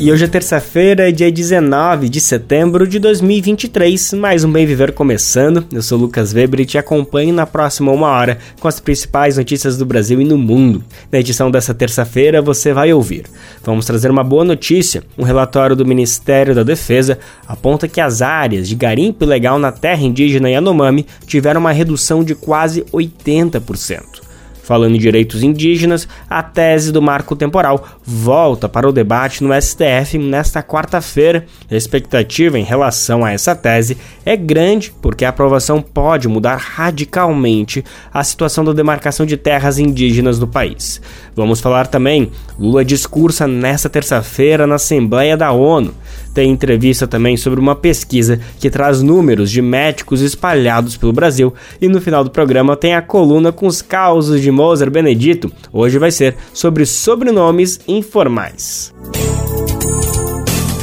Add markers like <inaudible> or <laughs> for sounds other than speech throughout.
E hoje é terça-feira, dia 19 de setembro de 2023, mais um Bem Viver começando. Eu sou Lucas Weber e te acompanho na próxima uma hora com as principais notícias do Brasil e no mundo. Na edição dessa terça-feira você vai ouvir. Vamos trazer uma boa notícia. Um relatório do Ministério da Defesa aponta que as áreas de garimpo ilegal na terra indígena Yanomami tiveram uma redução de quase 80%. Falando em direitos indígenas, a tese do marco temporal volta para o debate no STF nesta quarta-feira. A expectativa em relação a essa tese é grande porque a aprovação pode mudar radicalmente a situação da demarcação de terras indígenas no país. Vamos falar também: Lula discursa nesta terça-feira na Assembleia da ONU. Tem entrevista também sobre uma pesquisa que traz números de médicos espalhados pelo Brasil. E no final do programa tem a coluna com os causos de Moser Benedito. Hoje vai ser sobre sobrenomes informais.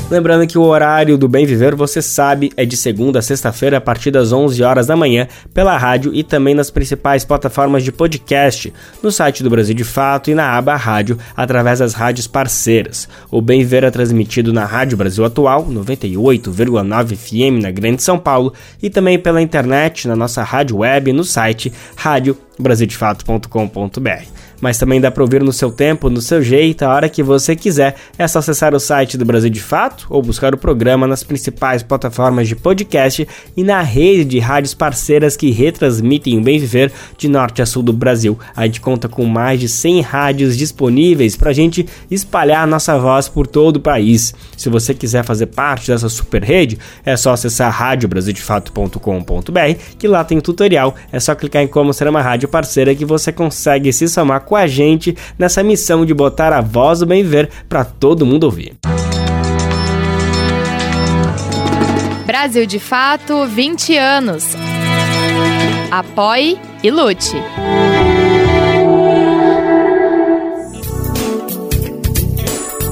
Lembrando que o horário do Bem Viver, você sabe, é de segunda a sexta-feira a partir das 11 horas da manhã pela rádio e também nas principais plataformas de podcast, no site do Brasil de Fato e na aba Rádio, através das rádios parceiras. O Bem Viver é transmitido na Rádio Brasil Atual, 98,9 FM na Grande São Paulo e também pela internet na nossa rádio web no site radiobrasildefato.com.br mas também dá para ouvir no seu tempo, no seu jeito, a hora que você quiser. É só acessar o site do Brasil de Fato ou buscar o programa nas principais plataformas de podcast e na rede de rádios parceiras que retransmitem o bem viver de norte a sul do Brasil. A gente conta com mais de 100 rádios disponíveis para a gente espalhar a nossa voz por todo o país. Se você quiser fazer parte dessa super rede, é só acessar radiobrasildefato.com.br que lá tem um tutorial. É só clicar em como ser uma rádio parceira que você consegue se somar com a gente nessa missão de botar a voz do bem ver para todo mundo ouvir. Brasil de Fato 20 anos. Apoie e lute.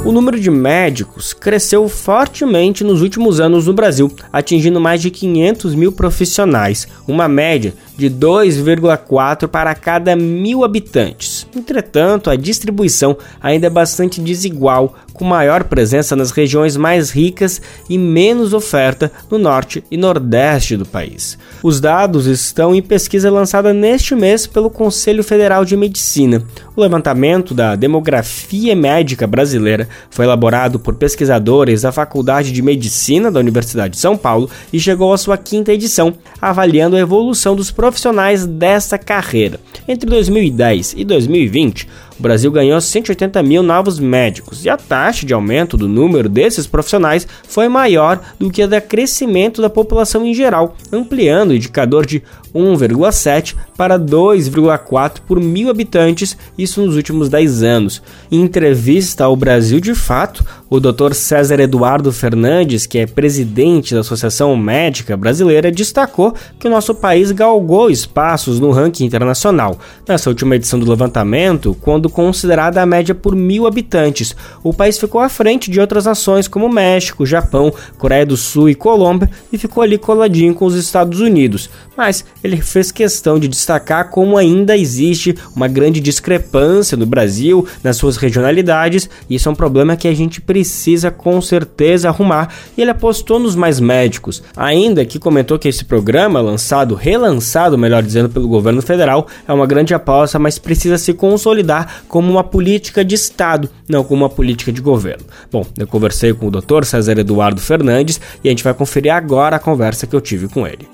O número de médicos cresceu fortemente nos últimos anos no Brasil, atingindo mais de 500 mil profissionais, uma média de 2,4 para cada mil habitantes. Entretanto, a distribuição ainda é bastante desigual, com maior presença nas regiões mais ricas e menos oferta no norte e nordeste do país. Os dados estão em pesquisa lançada neste mês pelo Conselho Federal de Medicina. O levantamento da demografia médica brasileira foi elaborado por pesquisadores da Faculdade de Medicina da Universidade de São Paulo e chegou à sua quinta edição, avaliando a evolução dos profissionais dessa carreira. Entre 2010 e 2020, o Brasil ganhou 180 mil novos médicos e a taxa de aumento do número desses profissionais foi maior do que a da crescimento da população em geral, ampliando o indicador de 1,7 para 2,4 por mil habitantes, isso nos últimos 10 anos. Em entrevista ao Brasil de Fato, o Dr. César Eduardo Fernandes, que é presidente da Associação Médica Brasileira, destacou que o nosso país galgou espaços no ranking internacional. Nessa última edição do levantamento, quando considerada a média por mil habitantes, o país ficou à frente de outras nações como México, Japão, Coreia do Sul e Colômbia e ficou ali coladinho com os Estados Unidos. Mas ele fez questão de destacar como ainda existe uma grande discrepância no Brasil, nas suas regionalidades, e isso é um problema que a gente precisa com certeza arrumar, e ele apostou nos mais médicos, ainda que comentou que esse programa, lançado, relançado, melhor dizendo, pelo governo federal, é uma grande aposta, mas precisa se consolidar como uma política de Estado, não como uma política de governo. Bom, eu conversei com o Dr. César Eduardo Fernandes e a gente vai conferir agora a conversa que eu tive com ele.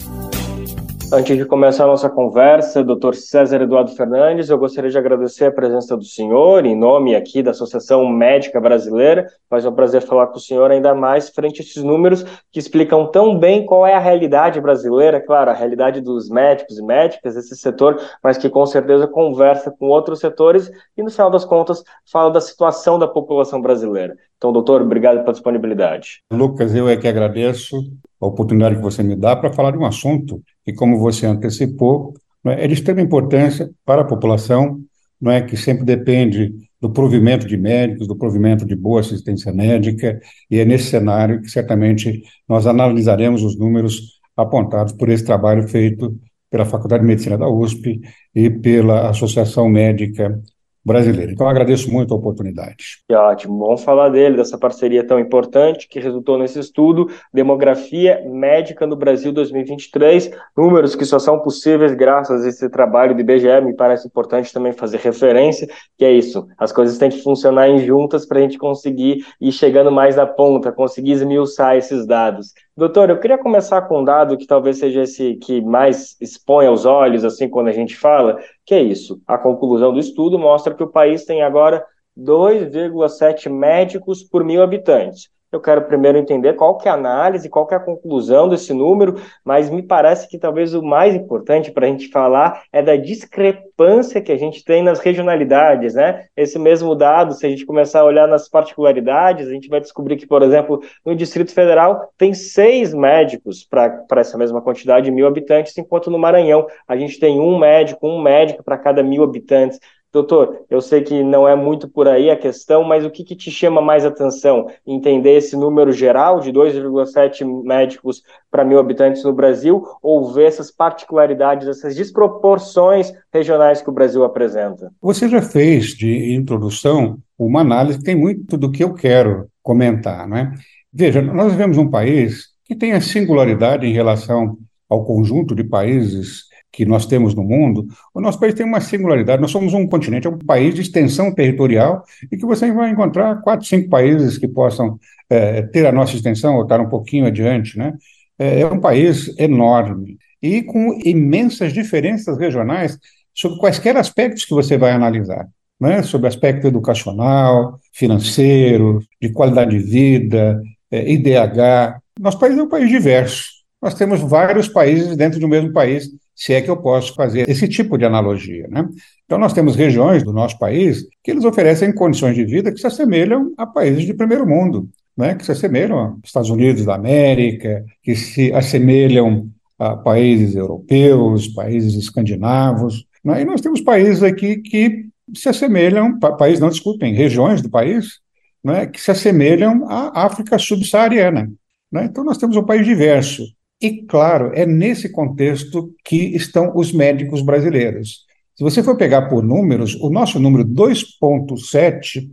Antes de começar a nossa conversa, Dr. César Eduardo Fernandes, eu gostaria de agradecer a presença do senhor, em nome aqui da Associação Médica Brasileira. É um prazer falar com o senhor ainda mais frente a esses números que explicam tão bem qual é a realidade brasileira, claro, a realidade dos médicos e médicas, esse setor, mas que com certeza conversa com outros setores e, no final das contas, fala da situação da população brasileira. Então, doutor, obrigado pela disponibilidade. Lucas, eu é que agradeço a oportunidade que você me dá para falar de um assunto que, como você antecipou, né, é de extrema importância para a população, não é que sempre depende do provimento de médicos, do provimento de boa assistência médica, e é nesse cenário que certamente nós analisaremos os números apontados por esse trabalho feito pela Faculdade de Medicina da USP e pela Associação Médica brasileira. Então, agradeço muito a oportunidade. Que ótimo. Vamos falar dele, dessa parceria tão importante que resultou nesse estudo, Demografia Médica no Brasil 2023, números que só são possíveis graças a esse trabalho do IBGE, me parece importante também fazer referência, que é isso, as coisas têm que funcionar em juntas para a gente conseguir ir chegando mais na ponta, conseguir esmiuçar esses dados. Doutor, eu queria começar com um dado que talvez seja esse que mais expõe aos olhos, assim, quando a gente fala, que é isso. A conclusão do estudo mostra que o país tem agora 2,7 médicos por mil habitantes. Eu quero primeiro entender qual que é a análise, qual que é a conclusão desse número, mas me parece que talvez o mais importante para a gente falar é da discrepância que a gente tem nas regionalidades, né? Esse mesmo dado, se a gente começar a olhar nas particularidades, a gente vai descobrir que, por exemplo, no Distrito Federal tem seis médicos para essa mesma quantidade de mil habitantes, enquanto no Maranhão a gente tem um médico, um médico para cada mil habitantes. Doutor, eu sei que não é muito por aí a questão, mas o que, que te chama mais atenção? Entender esse número geral de 2,7 médicos para mil habitantes no Brasil ou ver essas particularidades, essas desproporções regionais que o Brasil apresenta? Você já fez de introdução uma análise que tem muito do que eu quero comentar, não é? Veja, nós vivemos um país que tem a singularidade em relação ao conjunto de países que nós temos no mundo, o nosso país tem uma singularidade. Nós somos um continente, é um país de extensão territorial e que você vai encontrar quatro, cinco países que possam é, ter a nossa extensão ou estar um pouquinho adiante, né? É, é um país enorme e com imensas diferenças regionais sobre quaisquer aspectos que você vai analisar. Né, sobre aspecto educacional, financeiro, de qualidade de vida, é, IDH. Nosso país é um país diverso. Nós temos vários países dentro do mesmo país se é que eu posso fazer esse tipo de analogia. Né? Então, nós temos regiões do nosso país que eles oferecem condições de vida que se assemelham a países de primeiro mundo, né? que se assemelham aos Estados Unidos da América, que se assemelham a países europeus, países escandinavos. Né? E nós temos países aqui que se assemelham, pa países não desculpem, regiões do país, né? que se assemelham à África subsaariana. Né? Então, nós temos um país diverso. E, claro, é nesse contexto que estão os médicos brasileiros. Se você for pegar por números, o nosso número 2,7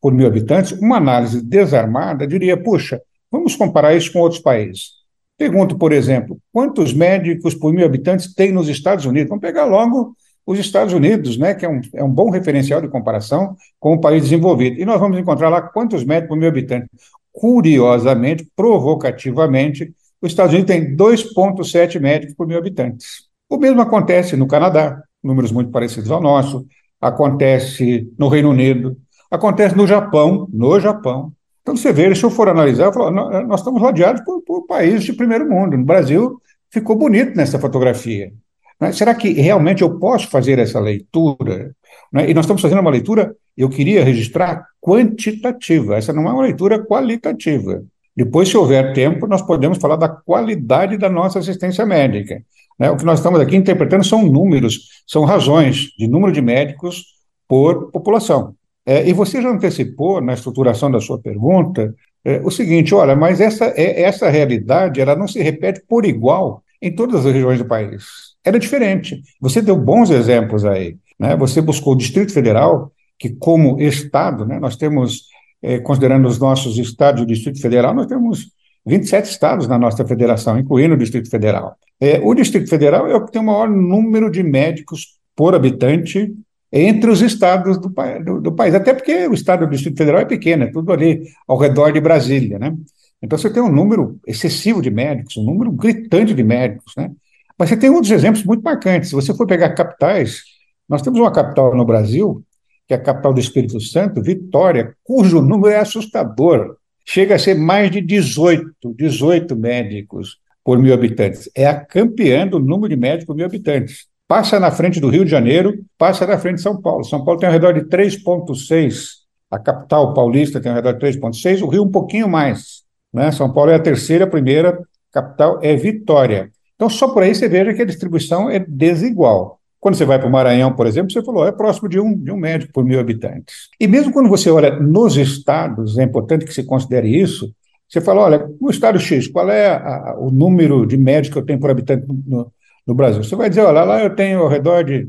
por mil habitantes, uma análise desarmada diria: puxa, vamos comparar isso com outros países. Pergunto, por exemplo, quantos médicos por mil habitantes tem nos Estados Unidos? Vamos pegar logo os Estados Unidos, né, que é um, é um bom referencial de comparação com o país desenvolvido. E nós vamos encontrar lá quantos médicos por mil habitantes. Curiosamente, provocativamente, os Estados Unidos têm 2,7 médicos por mil habitantes. O mesmo acontece no Canadá, números muito parecidos ao nosso, acontece no Reino Unido, acontece no Japão, no Japão. Então, você vê, se eu for analisar, eu falo, nós estamos rodeados por, por países de primeiro mundo. No Brasil, ficou bonito nessa fotografia. Né? Será que realmente eu posso fazer essa leitura? Né? E nós estamos fazendo uma leitura, eu queria registrar, quantitativa. Essa não é uma leitura qualitativa. Depois, se houver tempo, nós podemos falar da qualidade da nossa assistência médica. Né? O que nós estamos aqui interpretando são números, são razões de número de médicos por população. É, e você já antecipou na estruturação da sua pergunta é, o seguinte: olha, mas essa, é, essa realidade ela não se repete por igual em todas as regiões do país. Era diferente. Você deu bons exemplos aí. Né? Você buscou o Distrito Federal, que, como Estado, né, nós temos é, considerando os nossos estados do Distrito Federal, nós temos 27 estados na nossa federação, incluindo o Distrito Federal. É, o Distrito Federal é o que tem o maior número de médicos por habitante entre os estados do, do, do, país, até porque o estado do Distrito Federal é pequeno, é tudo ali ao redor de Brasília, né? Então você tem um número excessivo de médicos, um número gritante de médicos, né? Mas você tem outros exemplos muito marcantes. Se você for pegar capitais, nós temos uma capital no Brasil que é a capital do Espírito Santo, Vitória, cujo número é assustador. Chega a ser mais de 18, 18 médicos por mil habitantes. É a campeã do número de médicos por mil habitantes. Passa na frente do Rio de Janeiro, passa na frente de São Paulo. São Paulo tem ao redor de 3,6. A capital paulista tem ao redor de 3,6, o Rio um pouquinho mais. Né? São Paulo é a terceira, a primeira capital é Vitória. Então, só por aí você veja que a distribuição é desigual. Quando você vai para o Maranhão, por exemplo, você falou, é próximo de um, de um médico por mil habitantes. E mesmo quando você olha nos estados, é importante que se considere isso, você fala, olha, no estado X, qual é a, a, o número de médicos que eu tenho por habitante no, no, Brasil? Você vai dizer, olha, lá eu tenho ao redor de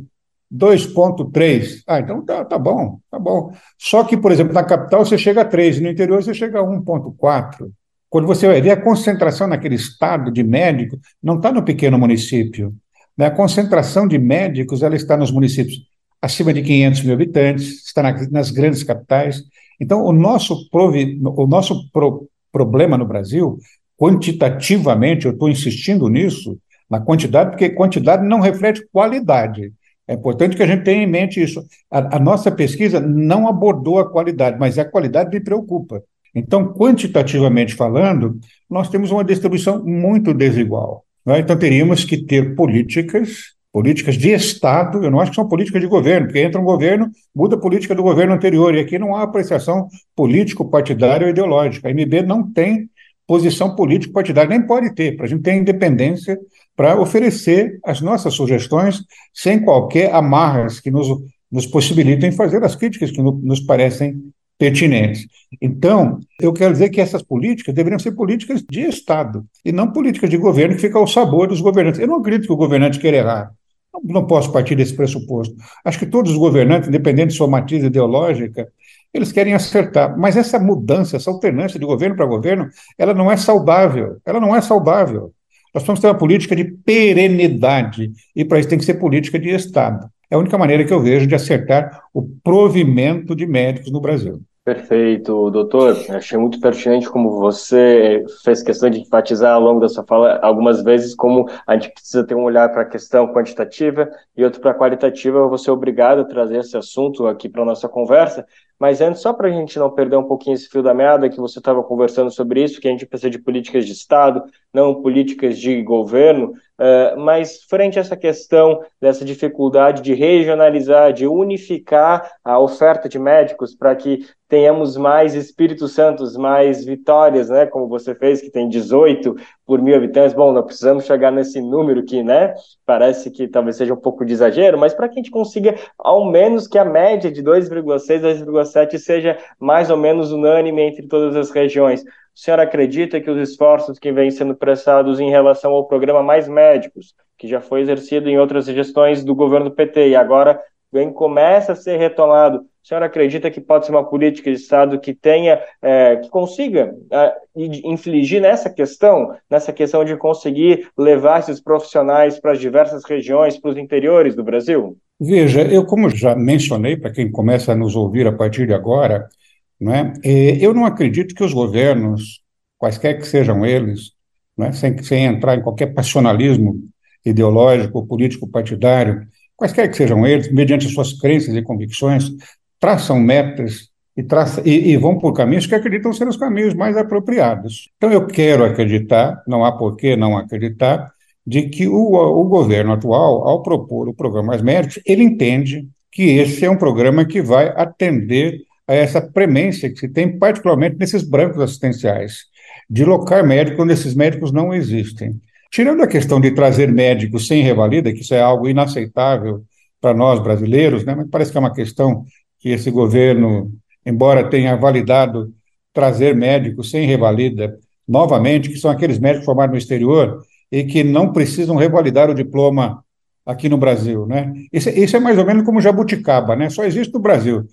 2,3. Ah, então tá, tá bom, tá bom. Só que, por exemplo, na capital você chega a 3, no interior você chega a 1,4. Quando você ver a concentração naquele estado de médico, não está no pequeno município? A concentração de médicos ela está nos municípios acima de 500 mil habitantes, está na, nas grandes capitais. Então, o nosso, provi, o nosso pro, problema no Brasil, quantitativamente, eu estou insistindo nisso, na quantidade, porque quantidade não reflete qualidade. É importante que a gente tenha em mente isso. A, a nossa pesquisa não abordou a qualidade, mas a qualidade me preocupa. Então, quantitativamente falando, nós temos uma distribuição muito desigual. Né? Então, teríamos que ter políticas, políticas de Estado, eu não acho que são políticas de governo, porque entra um governo, muda a política do governo anterior, e aqui não há apreciação político-partidária ou ideológica. A MB não tem posição político-partidária, nem pode ter, para a gente ter independência para oferecer as nossas sugestões sem qualquer amarras que nos, nos possibilitem fazer as críticas que no, nos parecem pertinentes. Então, eu quero dizer que essas políticas deveriam ser políticas de Estado e não políticas de governo que ficam ao sabor dos governantes. Eu não acredito que o governante queira errar. Não, não posso partir desse pressuposto. Acho que todos os governantes, independente de sua matriz ideológica, eles querem acertar. Mas essa mudança, essa alternância de governo para governo, ela não é saudável. Ela não é saudável. Nós precisamos ter uma política de perenidade, e para isso tem que ser política de Estado. É a única maneira que eu vejo de acertar o provimento de médicos no Brasil. Perfeito, doutor. Achei muito pertinente como você fez questão de enfatizar ao longo da sua fala algumas vezes como a gente precisa ter um olhar para a questão quantitativa e outro para a qualitativa. Eu vou ser obrigado a trazer esse assunto aqui para a nossa conversa, mas antes, só para a gente não perder um pouquinho esse fio da meada, que você estava conversando sobre isso, que a gente precisa de políticas de Estado, não políticas de governo, uh, mas frente a essa questão dessa dificuldade de regionalizar, de unificar a oferta de médicos para que tenhamos mais Espíritos Santos, mais vitórias, né, como você fez, que tem 18 por mil habitantes. Bom, não precisamos chegar nesse número que, né, parece que talvez seja um pouco de exagero, mas para que a gente consiga, ao menos que a média de 2,6, 2,7 seja mais ou menos unânime entre todas as regiões. O senhor acredita que os esforços que vêm sendo prestados em relação ao programa Mais Médicos, que já foi exercido em outras gestões do governo PT e agora vem, começa a ser retomado, o senhor acredita que pode ser uma política de Estado que tenha, é, que consiga é, infligir nessa questão, nessa questão de conseguir levar esses profissionais para as diversas regiões, para os interiores do Brasil? Veja, eu como já mencionei para quem começa a nos ouvir a partir de agora, não é? eu não acredito que os governos, quaisquer que sejam eles, é? sem, sem entrar em qualquer passionalismo ideológico, político, partidário, quaisquer que sejam eles, mediante suas crenças e convicções, traçam metas e, e, e, vão por caminhos que acreditam ser os caminhos mais apropriados. Então, eu quero acreditar, não há por que não acreditar, de que o, o governo atual, ao propor o programa Mais Médicos, ele entende que esse é um programa que vai atender a essa premência que se tem, particularmente nesses brancos assistenciais, de locar médicos onde esses médicos não existem. Tirando a questão de trazer médicos sem revalida, que isso é algo inaceitável para nós brasileiros, né? mas parece que é uma questão que esse governo, embora tenha validado trazer médicos sem revalida novamente, que são aqueles médicos formados no exterior e que não precisam revalidar o diploma aqui no Brasil, né? Isso, isso, é mais ou menos como jabuticaba, né? Só existe no Brasil.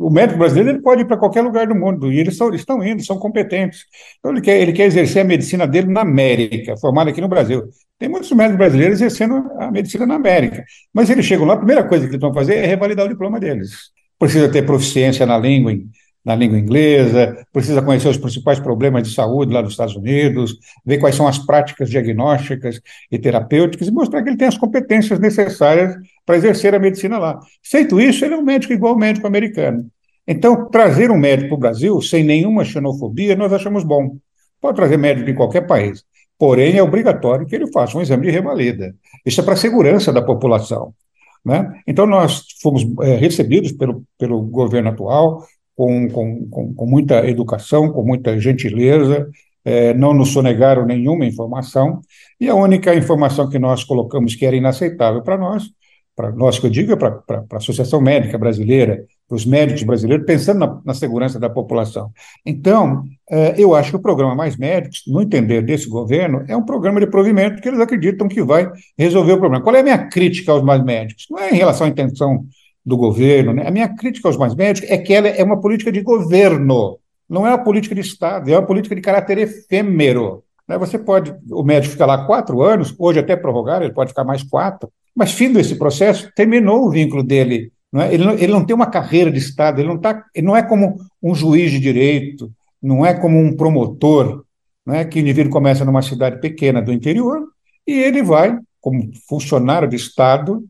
O médico brasileiro ele pode ir para qualquer lugar do mundo e eles, são, eles estão indo, são competentes. Então ele quer, ele quer exercer a medicina dele na América, formado aqui no Brasil. Tem muitos médicos brasileiros exercendo a medicina na América, mas eles chegam lá, a primeira coisa que eles vão fazer é revalidar o diploma deles. Precisa ter proficiência na língua na língua inglesa, precisa conhecer os principais problemas de saúde lá nos Estados Unidos, ver quais são as práticas diagnósticas e terapêuticas e mostrar que ele tem as competências necessárias para exercer a medicina lá. Feito isso, ele é um médico igual ao médico americano. Então, trazer um médico para o Brasil sem nenhuma xenofobia, nós achamos bom. Pode trazer médico de qualquer país. Porém, é obrigatório que ele faça um exame de revalida. Isso é para a segurança da população. Né? Então, nós fomos é, recebidos pelo, pelo governo atual, com, com, com, com muita educação, com muita gentileza, é, não nos sonegaram nenhuma informação, e a única informação que nós colocamos que era inaceitável para nós para nós que eu digo, é para a Associação Médica Brasileira, para os médicos brasileiros, pensando na, na segurança da população. Então, eh, eu acho que o programa Mais Médicos, no entender desse governo, é um programa de provimento que eles acreditam que vai resolver o problema. Qual é a minha crítica aos mais médicos? Não é em relação à intenção do governo, né? a minha crítica aos mais médicos é que ela é uma política de governo, não é uma política de Estado, é uma política de caráter efêmero. Né? Você pode, o médico fica lá quatro anos, hoje até prorrogar, ele pode ficar mais quatro, mas fim desse processo, terminou o vínculo dele não é? ele, não, ele não tem uma carreira de Estado, ele não, tá, ele não é como um juiz de direito, não é como um promotor, não é? que o indivíduo começa numa cidade pequena do interior e ele vai, como funcionário de Estado,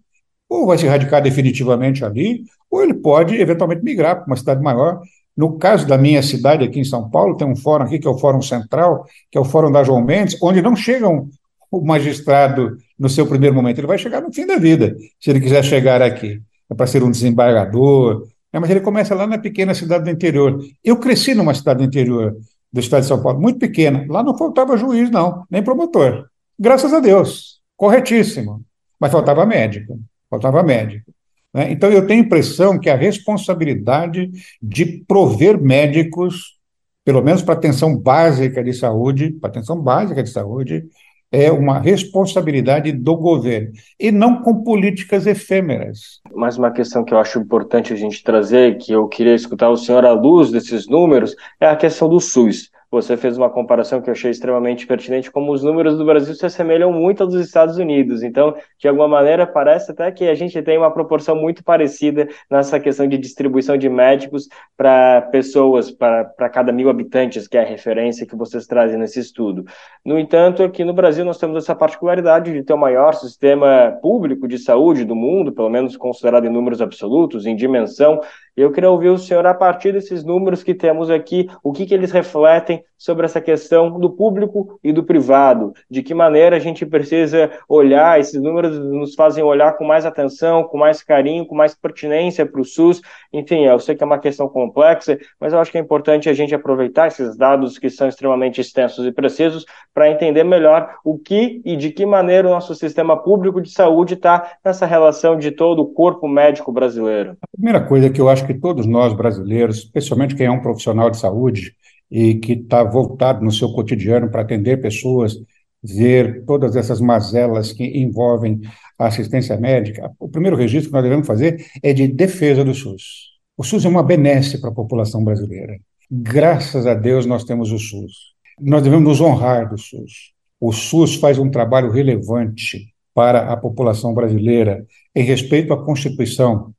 ou vai se radicar definitivamente ali, ou ele pode eventualmente migrar para uma cidade maior. No caso da minha cidade aqui em São Paulo, tem um fórum aqui que é o Fórum Central, que é o Fórum da João Mendes, onde não chegam o magistrado no seu primeiro momento, ele vai chegar no fim da vida, se ele quiser chegar aqui é para ser um desembargador, é, mas ele começa lá na pequena cidade do interior. Eu cresci numa cidade do interior do estado de São Paulo, muito pequena. Lá não faltava juiz, não, nem promotor. Graças a Deus, corretíssimo. Mas faltava médico, faltava médico. Né? Então eu tenho a impressão que a responsabilidade de prover médicos, pelo menos para atenção básica de saúde, para atenção básica de saúde, é uma responsabilidade do governo, e não com políticas efêmeras. Mais uma questão que eu acho importante a gente trazer, que eu queria escutar o senhor à luz desses números, é a questão do SUS. Você fez uma comparação que eu achei extremamente pertinente, como os números do Brasil se assemelham muito aos dos Estados Unidos. Então, de alguma maneira, parece até que a gente tem uma proporção muito parecida nessa questão de distribuição de médicos para pessoas, para cada mil habitantes, que é a referência que vocês trazem nesse estudo. No entanto, aqui no Brasil nós temos essa particularidade de ter o maior sistema público de saúde do mundo, pelo menos considerado em números absolutos, em dimensão, eu queria ouvir o senhor, a partir desses números que temos aqui, o que, que eles refletem sobre essa questão do público e do privado, de que maneira a gente precisa olhar, esses números nos fazem olhar com mais atenção, com mais carinho, com mais pertinência para o SUS. Enfim, eu sei que é uma questão complexa, mas eu acho que é importante a gente aproveitar esses dados que são extremamente extensos e precisos para entender melhor o que e de que maneira o nosso sistema público de saúde está nessa relação de todo o corpo médico brasileiro. A primeira coisa que eu acho que todos nós brasileiros, especialmente quem é um profissional de saúde e que está voltado no seu cotidiano para atender pessoas, ver todas essas mazelas que envolvem a assistência médica, o primeiro registro que nós devemos fazer é de defesa do SUS. O SUS é uma benesse para a população brasileira. Graças a Deus nós temos o SUS. Nós devemos nos honrar do SUS. O SUS faz um trabalho relevante para a população brasileira em respeito à Constituição,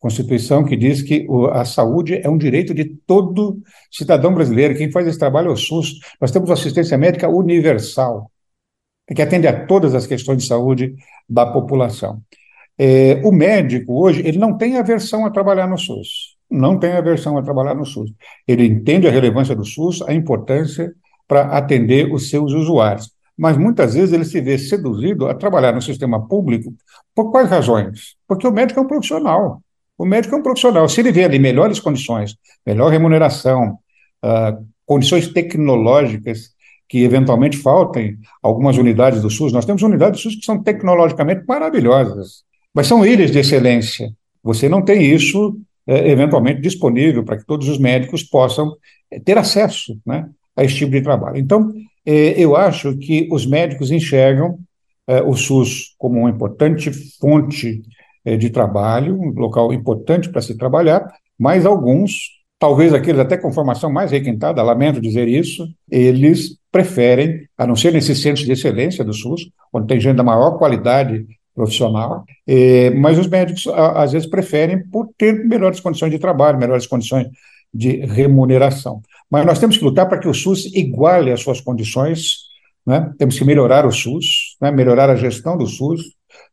Constituição que diz que a saúde é um direito de todo cidadão brasileiro. Quem faz esse trabalho é o SUS. Nós temos assistência médica universal, que atende a todas as questões de saúde da população. É, o médico, hoje, ele não tem aversão a trabalhar no SUS. Não tem aversão a trabalhar no SUS. Ele entende a relevância do SUS, a importância para atender os seus usuários. Mas muitas vezes ele se vê seduzido a trabalhar no sistema público por quais razões? Porque o médico é um profissional. O médico é um profissional. Se ele vê ali melhores condições, melhor remuneração, uh, condições tecnológicas que eventualmente faltem algumas unidades do SUS, nós temos unidades do SUS que são tecnologicamente maravilhosas, mas são ilhas de excelência. Você não tem isso eh, eventualmente disponível para que todos os médicos possam eh, ter acesso né, a esse tipo de trabalho. Então, eh, eu acho que os médicos enxergam o SUS como uma importante fonte de trabalho, um local importante para se trabalhar, mas alguns, talvez aqueles até com formação mais requintada, lamento dizer isso, eles preferem, a não ser nesses centros de excelência do SUS, onde tem gente da maior qualidade profissional, é, mas os médicos a, às vezes preferem por ter melhores condições de trabalho, melhores condições de remuneração. Mas nós temos que lutar para que o SUS iguale as suas condições, né? temos que melhorar o SUS, né? melhorar a gestão do SUS,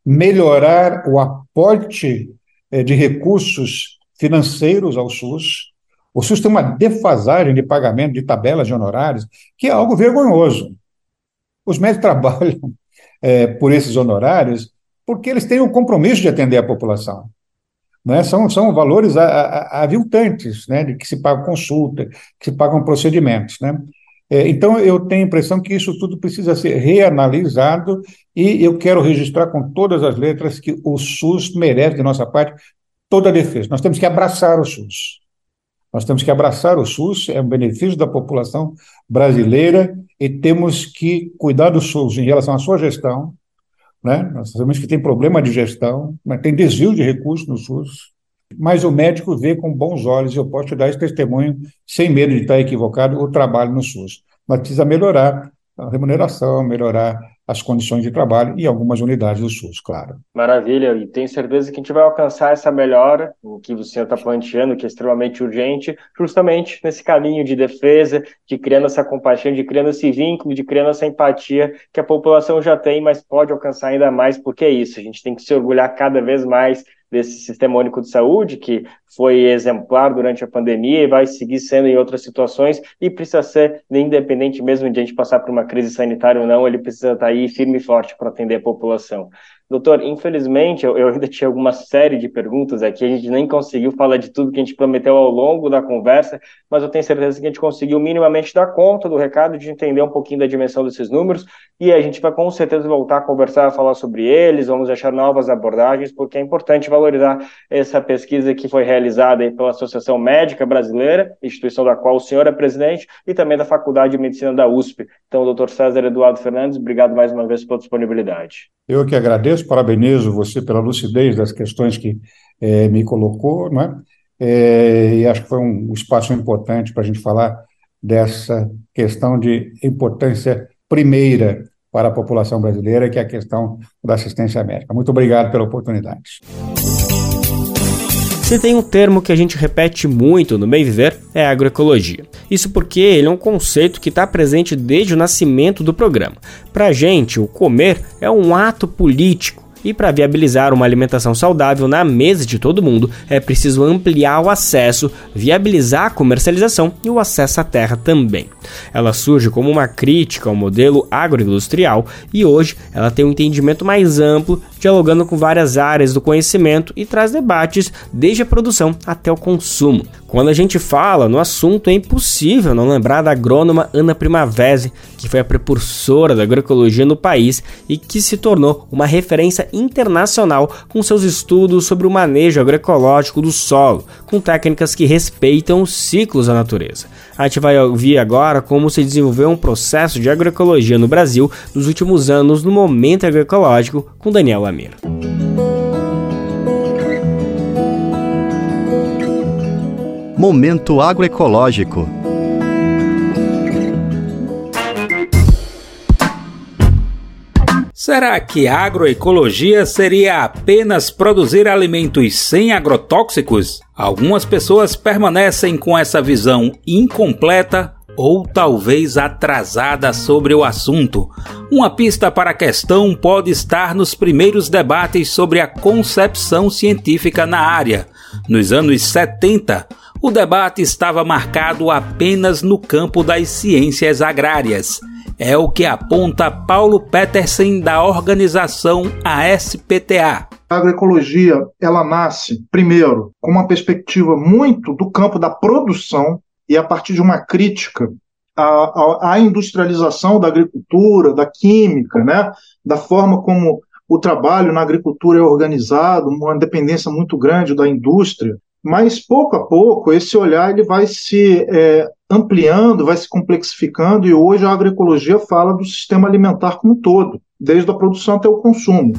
melhorar o aporte eh, de recursos financeiros ao SUS. O SUS tem uma defasagem de pagamento de tabelas de honorários, que é algo vergonhoso. Os médicos <laughs> trabalham é, por esses honorários porque eles têm o compromisso de atender a população. Né? São, são valores aviltantes, né? de que se paga consulta, que se pagam procedimentos. Né? É, então, eu tenho a impressão que isso tudo precisa ser reanalisado e eu quero registrar com todas as letras que o SUS merece, de nossa parte, toda a defesa. Nós temos que abraçar o SUS. Nós temos que abraçar o SUS, é um benefício da população brasileira e temos que cuidar do SUS em relação à sua gestão. Né? Nós sabemos que tem problema de gestão, né? tem desvio de recursos no SUS, mas o médico vê com bons olhos, eu posso te dar esse testemunho, sem medo de estar equivocado, o trabalho no SUS. Mas precisa melhorar a remuneração, melhorar as condições de trabalho e algumas unidades do SUS, claro. Maravilha, e tenho certeza que a gente vai alcançar essa melhora que senhor está planteando, que é extremamente urgente, justamente nesse caminho de defesa, de criando essa compaixão, de criando esse vínculo, de criando essa empatia que a população já tem, mas pode alcançar ainda mais, porque é isso, a gente tem que se orgulhar cada vez mais desse Sistema Único de Saúde, que foi exemplar durante a pandemia e vai seguir sendo em outras situações, e precisa ser, independente mesmo de a gente passar por uma crise sanitária ou não, ele precisa estar aí firme e forte para atender a população. Doutor, infelizmente, eu, eu, ainda tinha alguma série de perguntas aqui, a gente nem conseguiu falar de tudo que a gente prometeu ao longo da conversa, mas eu tenho certeza que a gente conseguiu minimamente dar conta do recado, de entender um pouquinho da dimensão desses números, e a gente vai com certeza voltar a conversar, a falar sobre eles, vamos achar novas abordagens, porque é importante valorizar essa pesquisa que foi realizada pela Associação Médica Brasileira, instituição da qual o senhor é presidente, e também da Faculdade de Medicina da USP. Então, doutor César Eduardo Fernandes, obrigado mais uma vez pela disponibilidade. Eu que agradeço, parabenizo você pela lucidez das questões que é, me colocou, não é? é? e acho que foi um espaço importante para a gente falar dessa questão de importância primeira para a população brasileira, que é a questão da assistência médica. Muito obrigado pela oportunidade. Se tem um termo que a gente repete muito no bem viver, é agroecologia. Isso porque ele é um conceito que está presente desde o nascimento do programa. Para a gente, o comer é um ato político e para viabilizar uma alimentação saudável na mesa de todo mundo, é preciso ampliar o acesso, viabilizar a comercialização e o acesso à terra também. Ela surge como uma crítica ao modelo agroindustrial e hoje ela tem um entendimento mais amplo, dialogando com várias áreas do conhecimento e traz debates desde a produção até o consumo. Quando a gente fala no assunto, é impossível não lembrar da agrônoma Ana Primavesi, que foi a precursora da agroecologia no país e que se tornou uma referência internacional com seus estudos sobre o manejo agroecológico do solo, com técnicas que respeitam os ciclos da natureza. A gente vai ouvir agora como se desenvolveu um processo de agroecologia no Brasil nos últimos anos no momento agroecológico com Daniel Lamir. Momento agroecológico. Será que agroecologia seria apenas produzir alimentos sem agrotóxicos? Algumas pessoas permanecem com essa visão incompleta ou talvez atrasada sobre o assunto. Uma pista para a questão pode estar nos primeiros debates sobre a concepção científica na área. Nos anos 70, o debate estava marcado apenas no campo das ciências agrárias. É o que aponta Paulo Petersen da organização ASPTA. A agroecologia, ela nasce, primeiro, com uma perspectiva muito do campo da produção e a partir de uma crítica à, à industrialização da agricultura, da química, né? da forma como o trabalho na agricultura é organizado, uma dependência muito grande da indústria, mas pouco a pouco esse olhar ele vai se é, ampliando, vai se complexificando e hoje a agroecologia fala do sistema alimentar como um todo, desde a produção até o consumo.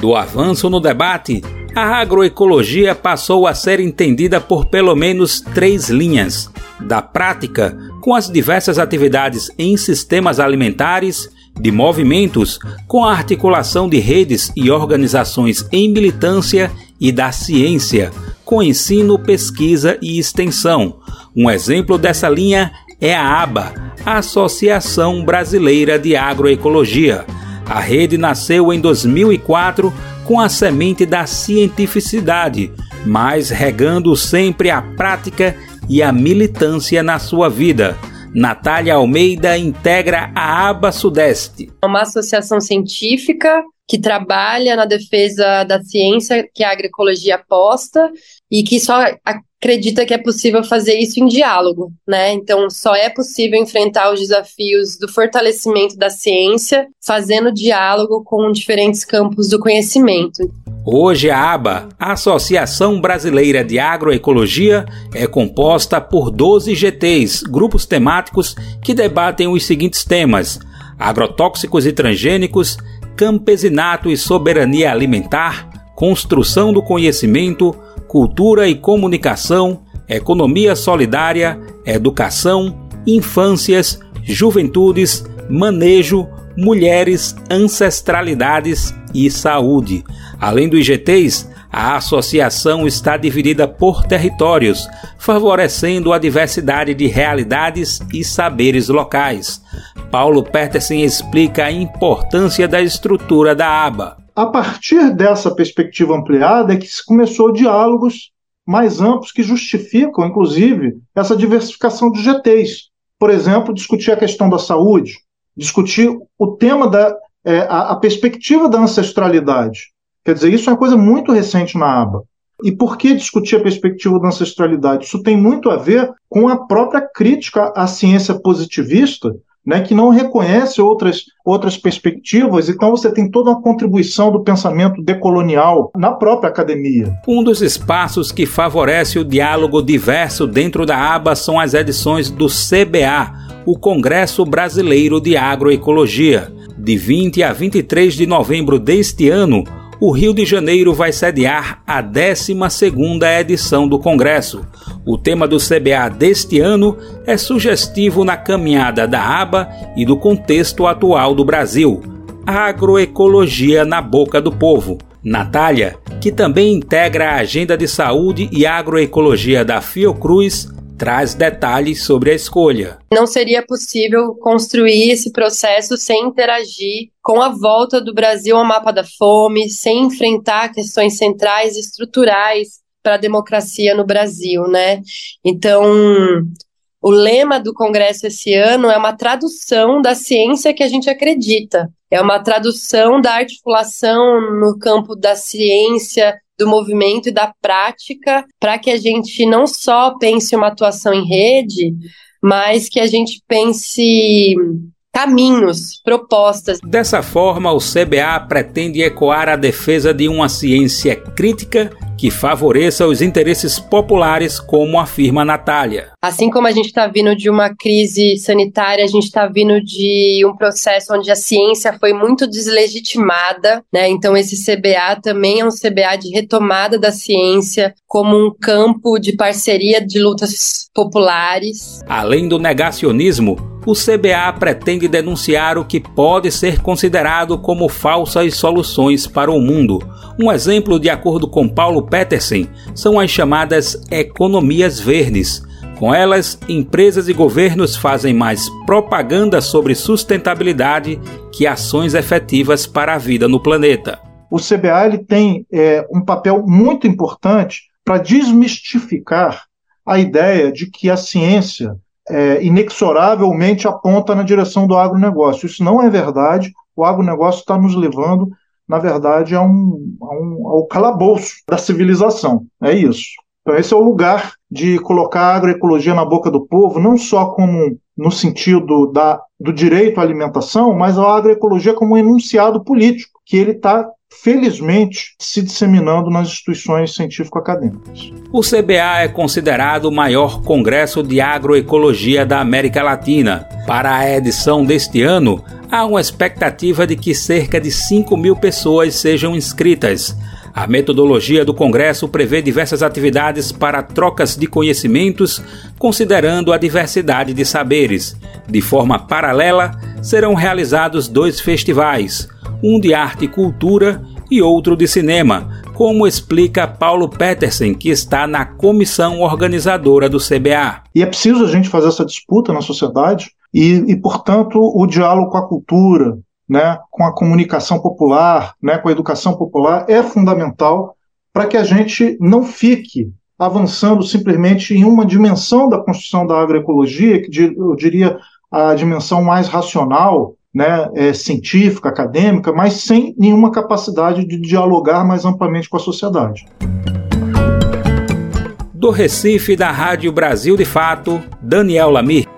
Do avanço no debate, a agroecologia passou a ser entendida por pelo menos três linhas: da prática, com as diversas atividades em sistemas alimentares, de movimentos, com a articulação de redes e organizações em militância, e da ciência, com ensino, pesquisa e extensão. Um exemplo dessa linha é a ABA, Associação Brasileira de Agroecologia. A rede nasceu em 2004 com a semente da cientificidade, mas regando sempre a prática e a militância na sua vida. Natália Almeida integra a ABA Sudeste. É uma associação científica que trabalha na defesa da ciência que a agroecologia aposta e que só acredita que é possível fazer isso em diálogo, né? Então, só é possível enfrentar os desafios do fortalecimento da ciência fazendo diálogo com diferentes campos do conhecimento. Hoje, a ABA, Associação Brasileira de Agroecologia, é composta por 12 GTs, grupos temáticos que debatem os seguintes temas: agrotóxicos e transgênicos, campesinato e soberania alimentar, construção do conhecimento, cultura e comunicação, economia solidária, educação, infâncias, juventudes, manejo, mulheres, ancestralidades e saúde. Além dos IGTs, a associação está dividida por territórios, favorecendo a diversidade de realidades e saberes locais. Paulo Peterson explica a importância da estrutura da aba. A partir dessa perspectiva ampliada é que se começou diálogos mais amplos que justificam, inclusive, essa diversificação de GTs. Por exemplo, discutir a questão da saúde, discutir o tema da é, a, a perspectiva da ancestralidade. Quer dizer, isso é uma coisa muito recente na aba. E por que discutir a perspectiva da ancestralidade? Isso tem muito a ver com a própria crítica à ciência positivista, né, que não reconhece outras, outras perspectivas, então você tem toda uma contribuição do pensamento decolonial na própria academia. Um dos espaços que favorece o diálogo diverso dentro da aba são as edições do CBA, o Congresso Brasileiro de Agroecologia. De 20 a 23 de novembro deste ano, o Rio de Janeiro vai sediar a 12ª edição do Congresso. O tema do CBA deste ano é sugestivo na caminhada da aba e do contexto atual do Brasil. Agroecologia na boca do povo. Natália, que também integra a Agenda de Saúde e Agroecologia da Fiocruz, traz detalhes sobre a escolha. Não seria possível construir esse processo sem interagir com a volta do Brasil ao mapa da fome, sem enfrentar questões centrais estruturais para a democracia no Brasil, né? Então, o lema do Congresso esse ano é uma tradução da ciência que a gente acredita. É uma tradução da articulação no campo da ciência, do movimento e da prática, para que a gente não só pense uma atuação em rede, mas que a gente pense caminhos, propostas. Dessa forma, o CBA pretende ecoar a defesa de uma ciência crítica que favoreça os interesses populares, como afirma Natália. Assim como a gente está vindo de uma crise sanitária, a gente está vindo de um processo onde a ciência foi muito deslegitimada, né? Então esse CBA também é um CBA de retomada da ciência como um campo de parceria de lutas populares. Além do negacionismo, o CBA pretende denunciar o que pode ser considerado como falsas soluções para o mundo. Um exemplo, de acordo com Paulo Peterson, são as chamadas economias verdes. Com elas, empresas e governos fazem mais propaganda sobre sustentabilidade que ações efetivas para a vida no planeta. O CBA ele tem é, um papel muito importante para desmistificar a ideia de que a ciência é, inexoravelmente aponta na direção do agronegócio. Isso não é verdade. O agronegócio está nos levando, na verdade, a um, a um, ao calabouço da civilização. É isso. Então, esse é o lugar de colocar a agroecologia na boca do povo, não só como no sentido da, do direito à alimentação, mas a agroecologia como um enunciado político, que ele está felizmente, se disseminando nas instituições científico-acadêmicas. O CBA é considerado o maior congresso de agroecologia da América Latina. Para a edição deste ano, há uma expectativa de que cerca de 5 mil pessoas sejam inscritas. A metodologia do Congresso prevê diversas atividades para trocas de conhecimentos, considerando a diversidade de saberes. De forma paralela, serão realizados dois festivais um de arte e cultura e outro de cinema, como explica Paulo Petersen, que está na comissão organizadora do CBA. E é preciso a gente fazer essa disputa na sociedade e, e portanto, o diálogo com a cultura, né, com a comunicação popular, né, com a educação popular é fundamental para que a gente não fique avançando simplesmente em uma dimensão da construção da agroecologia, que eu diria a dimensão mais racional, né, é, científica, acadêmica, mas sem nenhuma capacidade de dialogar mais amplamente com a sociedade. Do Recife, da Rádio Brasil de Fato, Daniel Lamir.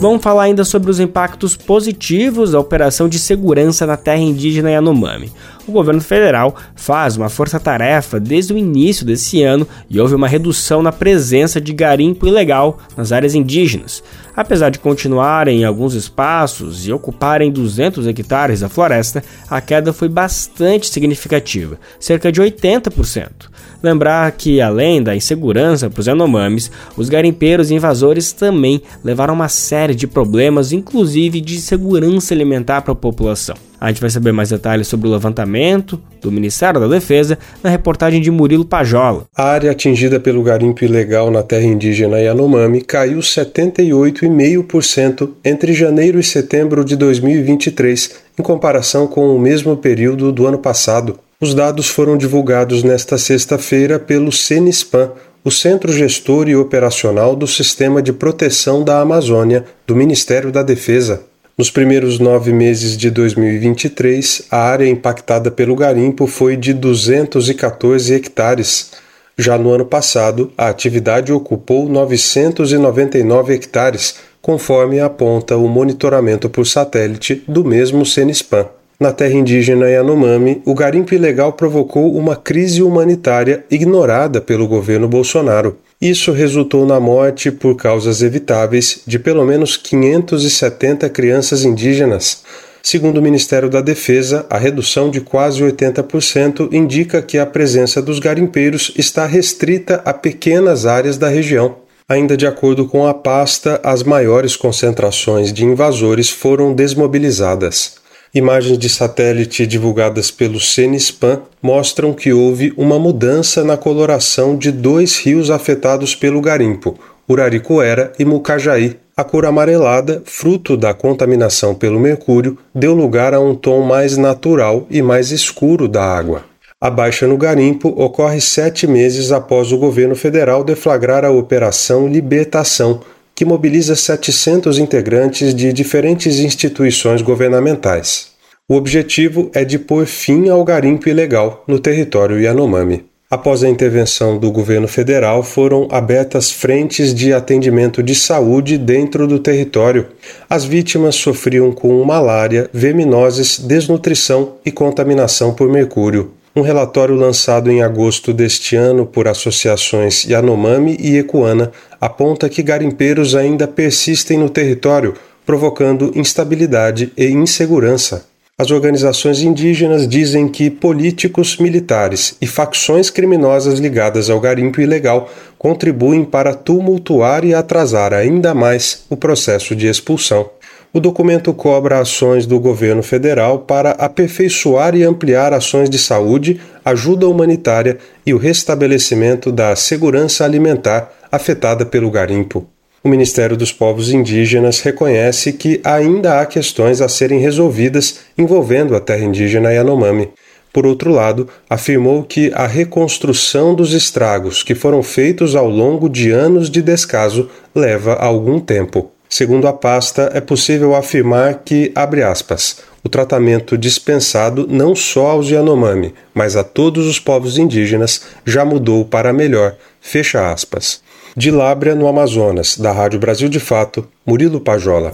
Vamos falar ainda sobre os impactos positivos da operação de segurança na terra indígena Yanomami. O governo federal faz uma força-tarefa desde o início desse ano e houve uma redução na presença de garimpo ilegal nas áreas indígenas. Apesar de continuarem em alguns espaços e ocuparem 200 hectares da floresta, a queda foi bastante significativa, cerca de 80%. Lembrar que, além da insegurança para os Yanomamis, os garimpeiros invasores também levaram uma série de problemas, inclusive de segurança alimentar para a população. A gente vai saber mais detalhes sobre o levantamento do Ministério da Defesa na reportagem de Murilo Pajola. A área atingida pelo garimpo ilegal na terra indígena Yanomami caiu 78,5% entre janeiro e setembro de 2023, em comparação com o mesmo período do ano passado. Os dados foram divulgados nesta sexta-feira pelo CENISPAN, o Centro Gestor e Operacional do Sistema de Proteção da Amazônia do Ministério da Defesa. Nos primeiros nove meses de 2023, a área impactada pelo garimpo foi de 214 hectares. Já no ano passado, a atividade ocupou 999 hectares, conforme aponta o monitoramento por satélite do mesmo CENISPAN. Na terra indígena Yanomami, o garimpo ilegal provocou uma crise humanitária ignorada pelo governo Bolsonaro. Isso resultou na morte, por causas evitáveis, de pelo menos 570 crianças indígenas. Segundo o Ministério da Defesa, a redução de quase 80% indica que a presença dos garimpeiros está restrita a pequenas áreas da região. Ainda de acordo com a pasta, as maiores concentrações de invasores foram desmobilizadas. Imagens de satélite divulgadas pelo CENISPAN mostram que houve uma mudança na coloração de dois rios afetados pelo garimpo, Uraricoera e Mucajaí. A cor amarelada, fruto da contaminação pelo mercúrio, deu lugar a um tom mais natural e mais escuro da água. A baixa no garimpo ocorre sete meses após o governo federal deflagrar a Operação Libertação, que mobiliza 700 integrantes de diferentes instituições governamentais. O objetivo é de pôr fim ao garimpo ilegal no território Yanomami. Após a intervenção do governo federal, foram abertas frentes de atendimento de saúde dentro do território. As vítimas sofriam com malária, verminoses, desnutrição e contaminação por mercúrio. Um relatório lançado em agosto deste ano por associações Yanomami e Ecuana aponta que garimpeiros ainda persistem no território, provocando instabilidade e insegurança. As organizações indígenas dizem que políticos, militares e facções criminosas ligadas ao garimpo ilegal contribuem para tumultuar e atrasar ainda mais o processo de expulsão. O documento cobra ações do governo federal para aperfeiçoar e ampliar ações de saúde, ajuda humanitária e o restabelecimento da segurança alimentar afetada pelo garimpo. O Ministério dos Povos Indígenas reconhece que ainda há questões a serem resolvidas envolvendo a terra indígena Yanomami. Por outro lado, afirmou que a reconstrução dos estragos que foram feitos ao longo de anos de descaso leva algum tempo. Segundo a pasta, é possível afirmar que, abre aspas, o tratamento dispensado não só aos Yanomami, mas a todos os povos indígenas já mudou para melhor, fecha aspas. De Lábrea, no Amazonas, da Rádio Brasil de Fato, Murilo Pajola.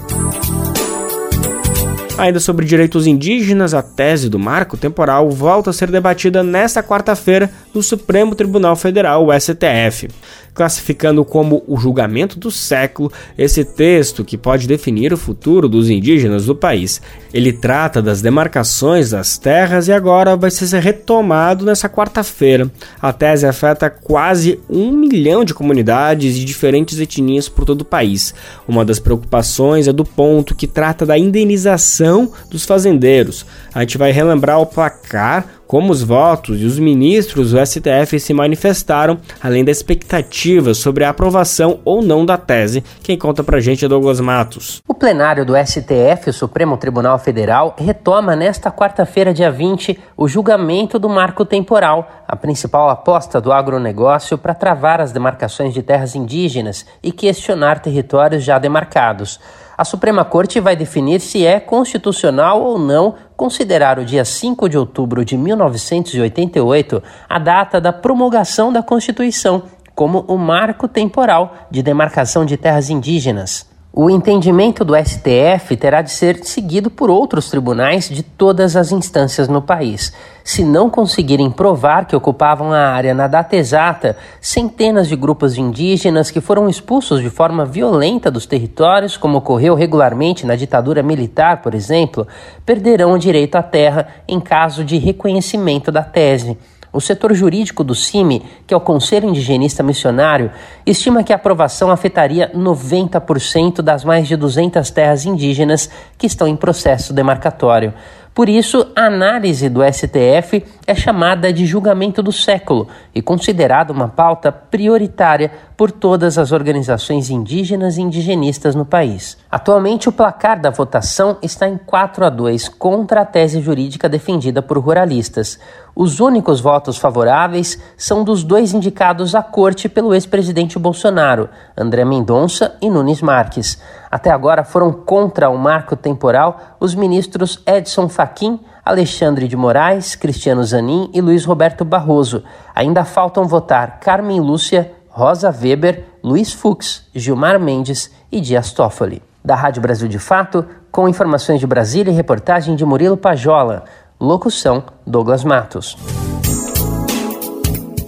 Ainda sobre direitos indígenas, a tese do marco temporal volta a ser debatida nesta quarta-feira no Supremo Tribunal Federal, o STF classificando como o julgamento do século esse texto que pode definir o futuro dos indígenas do país. Ele trata das demarcações das terras e agora vai ser retomado nessa quarta-feira. A tese afeta quase um milhão de comunidades de diferentes etnias por todo o país. Uma das preocupações é do ponto que trata da indenização dos fazendeiros. A gente vai relembrar o placar como os votos e os ministros do STF se manifestaram, além da expectativa sobre a aprovação ou não da tese. Quem conta pra gente é Douglas Matos. O plenário do STF, o Supremo Tribunal Federal, retoma nesta quarta-feira, dia 20, o julgamento do marco temporal, a principal aposta do agronegócio para travar as demarcações de terras indígenas e questionar territórios já demarcados. A Suprema Corte vai definir se é constitucional ou não considerar o dia 5 de outubro de 1988 a data da promulgação da Constituição como o marco temporal de demarcação de terras indígenas. O entendimento do STF terá de ser seguido por outros tribunais de todas as instâncias no país. Se não conseguirem provar que ocupavam a área na data exata, centenas de grupos de indígenas que foram expulsos de forma violenta dos territórios, como ocorreu regularmente na ditadura militar, por exemplo, perderão o direito à terra em caso de reconhecimento da tese. O setor jurídico do CIMI, que é o Conselho Indigenista Missionário, estima que a aprovação afetaria 90% das mais de 200 terras indígenas que estão em processo demarcatório. Por isso, a análise do STF é chamada de julgamento do século e considerada uma pauta prioritária por todas as organizações indígenas e indigenistas no país. Atualmente, o placar da votação está em 4 a 2 contra a tese jurídica defendida por ruralistas. Os únicos votos favoráveis são dos dois indicados à corte pelo ex-presidente Bolsonaro, André Mendonça e Nunes Marques. Até agora foram contra o marco temporal os ministros Edson Fachin, Alexandre de Moraes, Cristiano Zanin e Luiz Roberto Barroso. Ainda faltam votar Carmen Lúcia, Rosa Weber, Luiz Fux, Gilmar Mendes e Dias Toffoli. Da Rádio Brasil de Fato, com informações de Brasília e reportagem de Murilo Pajola. Locução: Douglas Matos.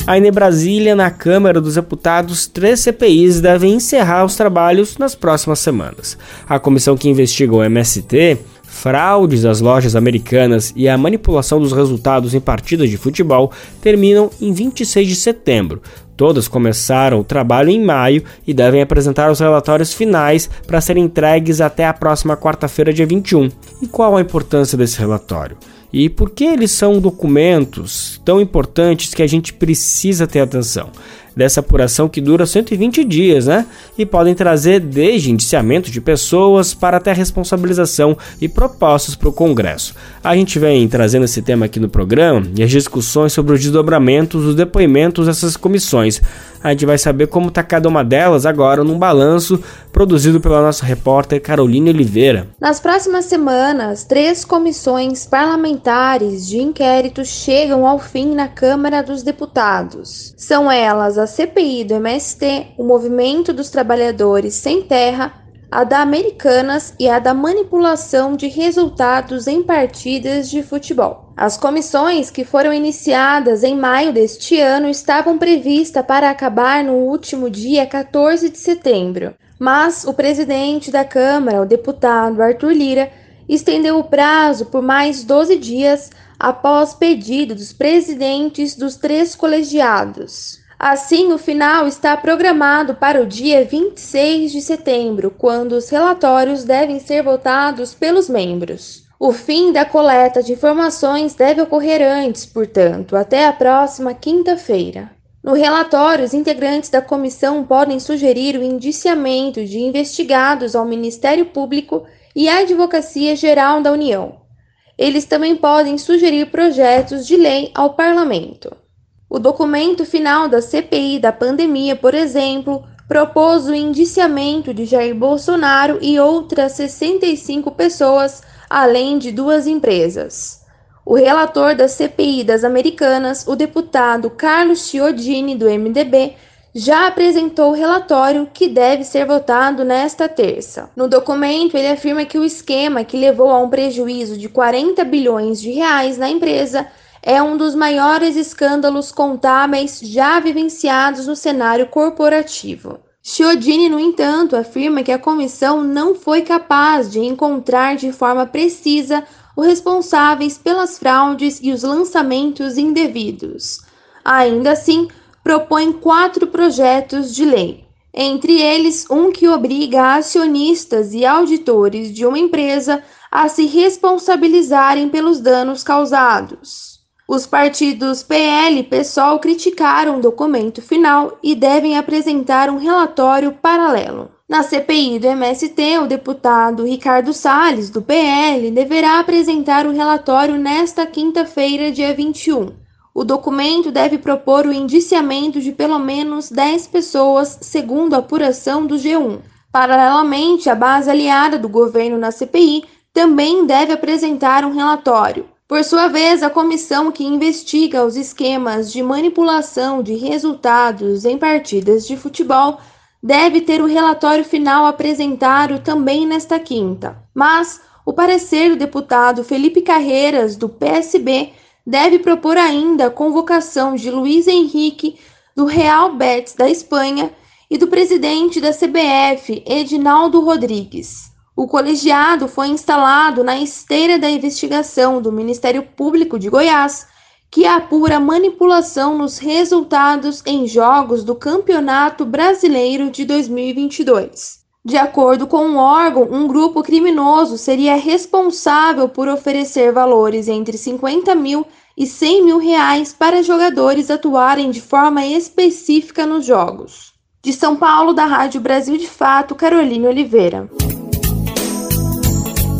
Aí em Brasília, na Câmara dos Deputados, três CPIs devem encerrar os trabalhos nas próximas semanas. A comissão que investiga o MST, fraudes às lojas americanas e a manipulação dos resultados em partidas de futebol terminam em 26 de setembro. Todas começaram o trabalho em maio e devem apresentar os relatórios finais para serem entregues até a próxima quarta-feira, dia 21. E qual a importância desse relatório? E por que eles são documentos tão importantes que a gente precisa ter atenção? Dessa apuração que dura 120 dias, né? E podem trazer desde indiciamento de pessoas para até responsabilização e propostas para o Congresso. A gente vem trazendo esse tema aqui no programa e as discussões sobre os desdobramentos, os depoimentos dessas comissões. A gente vai saber como está cada uma delas agora num balanço produzido pela nossa repórter Caroline Oliveira. Nas próximas semanas, três comissões parlamentares de inquérito chegam ao fim na Câmara dos Deputados. São elas a CPI do MST, o Movimento dos Trabalhadores Sem Terra, a da Americanas e a da manipulação de resultados em partidas de futebol. As comissões, que foram iniciadas em maio deste ano, estavam previstas para acabar no último dia 14 de setembro, mas o presidente da Câmara, o deputado Arthur Lira, estendeu o prazo por mais 12 dias após pedido dos presidentes dos três colegiados. Assim, o final está programado para o dia 26 de setembro, quando os relatórios devem ser votados pelos membros. O fim da coleta de informações deve ocorrer antes, portanto, até a próxima quinta-feira. No relatório, os integrantes da comissão podem sugerir o indiciamento de investigados ao Ministério Público e à Advocacia Geral da União. Eles também podem sugerir projetos de lei ao Parlamento. O documento final da CPI da pandemia, por exemplo, propôs o indiciamento de Jair Bolsonaro e outras 65 pessoas, além de duas empresas. O relator da CPI das Americanas, o deputado Carlos Chiodini, do MDB, já apresentou o relatório que deve ser votado nesta terça. No documento, ele afirma que o esquema que levou a um prejuízo de 40 bilhões de reais na empresa é um dos maiores escândalos contábeis já vivenciados no cenário corporativo. Chiodini, no entanto, afirma que a comissão não foi capaz de encontrar de forma precisa os responsáveis pelas fraudes e os lançamentos indevidos. Ainda assim, propõe quatro projetos de lei, entre eles um que obriga acionistas e auditores de uma empresa a se responsabilizarem pelos danos causados. Os partidos PL e PSOL criticaram o documento final e devem apresentar um relatório paralelo. Na CPI do MST, o deputado Ricardo Salles, do PL, deverá apresentar o relatório nesta quinta-feira, dia 21. O documento deve propor o indiciamento de pelo menos 10 pessoas, segundo a apuração do G1. Paralelamente, a base aliada do governo na CPI também deve apresentar um relatório. Por sua vez, a comissão que investiga os esquemas de manipulação de resultados em partidas de futebol deve ter o relatório final apresentado também nesta quinta. Mas o parecer do deputado Felipe Carreiras, do PSB, deve propor ainda a convocação de Luiz Henrique, do Real Betis da Espanha, e do presidente da CBF, Edinaldo Rodrigues. O colegiado foi instalado na esteira da investigação do Ministério Público de Goiás, que apura manipulação nos resultados em jogos do Campeonato Brasileiro de 2022. De acordo com o órgão, um grupo criminoso seria responsável por oferecer valores entre 50 mil e 100 mil reais para jogadores atuarem de forma específica nos jogos. De São Paulo, da Rádio Brasil de Fato, Caroline Oliveira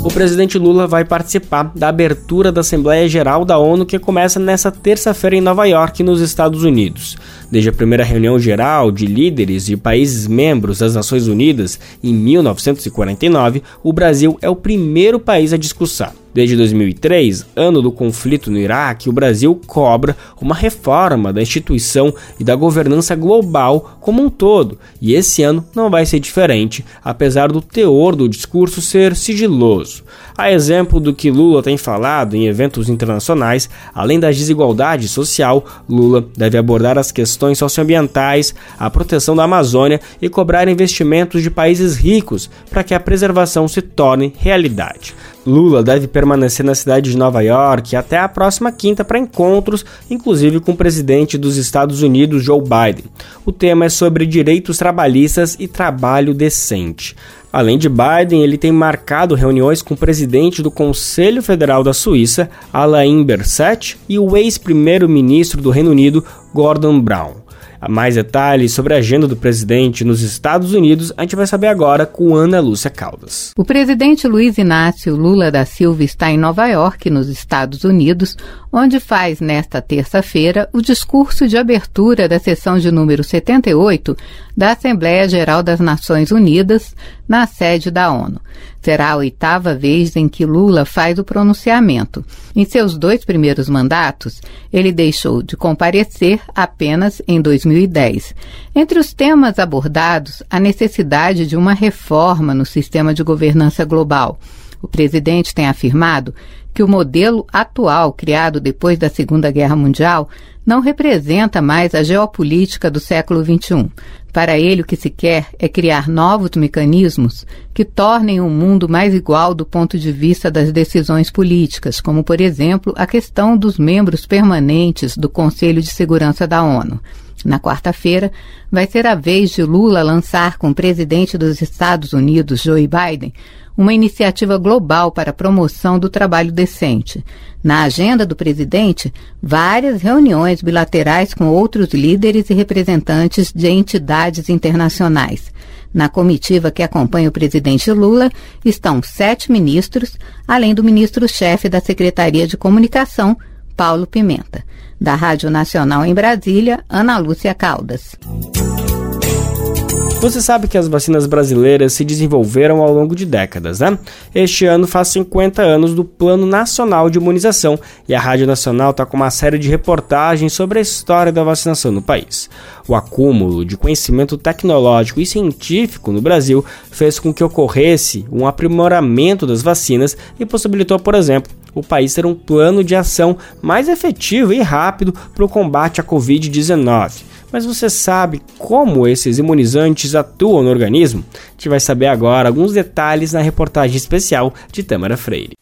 o presidente Lula vai participar da abertura da Assembleia Geral da ONU que começa nesta terça-feira em Nova York, nos Estados Unidos. Desde a primeira reunião geral de líderes de países membros das Nações Unidas em 1949, o Brasil é o primeiro país a discursar. Desde 2003, ano do conflito no Iraque, o Brasil cobra uma reforma da instituição e da governança global como um todo, e esse ano não vai ser diferente, apesar do teor do discurso ser sigiloso. A exemplo do que Lula tem falado em eventos internacionais, além da desigualdade social, Lula deve abordar as questões socioambientais, a proteção da Amazônia e cobrar investimentos de países ricos para que a preservação se torne realidade. Lula deve permanecer na cidade de Nova York até a próxima quinta para encontros, inclusive com o presidente dos Estados Unidos, Joe Biden. O tema é sobre direitos trabalhistas e trabalho decente. Além de Biden, ele tem marcado reuniões com o presidente do Conselho Federal da Suíça, Alain Berset, e o ex-primeiro-ministro do Reino Unido, Gordon Brown. Mais detalhes sobre a agenda do presidente nos Estados Unidos a gente vai saber agora com Ana Lúcia Caldas. O presidente Luiz Inácio Lula da Silva está em Nova York, nos Estados Unidos, onde faz nesta terça-feira o discurso de abertura da sessão de número 78 da Assembleia Geral das Nações Unidas, na sede da ONU. Será a oitava vez em que Lula faz o pronunciamento. Em seus dois primeiros mandatos, ele deixou de comparecer apenas em 2010. Entre os temas abordados, a necessidade de uma reforma no sistema de governança global. O presidente tem afirmado que o modelo atual, criado depois da Segunda Guerra Mundial, não representa mais a geopolítica do século XXI. Para ele, o que se quer é criar novos mecanismos que tornem o mundo mais igual do ponto de vista das decisões políticas, como, por exemplo, a questão dos membros permanentes do Conselho de Segurança da ONU. Na quarta-feira, vai ser a vez de Lula lançar com o presidente dos Estados Unidos, Joe Biden, uma iniciativa global para a promoção do trabalho decente. Na agenda do presidente, várias reuniões bilaterais com outros líderes e representantes de entidades internacionais. Na comitiva que acompanha o presidente Lula estão sete ministros, além do ministro-chefe da Secretaria de Comunicação, Paulo Pimenta. Da Rádio Nacional em Brasília, Ana Lúcia Caldas. Você sabe que as vacinas brasileiras se desenvolveram ao longo de décadas, né? Este ano faz 50 anos do Plano Nacional de Imunização e a Rádio Nacional está com uma série de reportagens sobre a história da vacinação no país. O acúmulo de conhecimento tecnológico e científico no Brasil fez com que ocorresse um aprimoramento das vacinas e possibilitou, por exemplo, o país ter um plano de ação mais efetivo e rápido para o combate à Covid-19. Mas você sabe como esses imunizantes atuam no organismo? A gente vai saber agora alguns detalhes na reportagem especial de Tâmara Freire.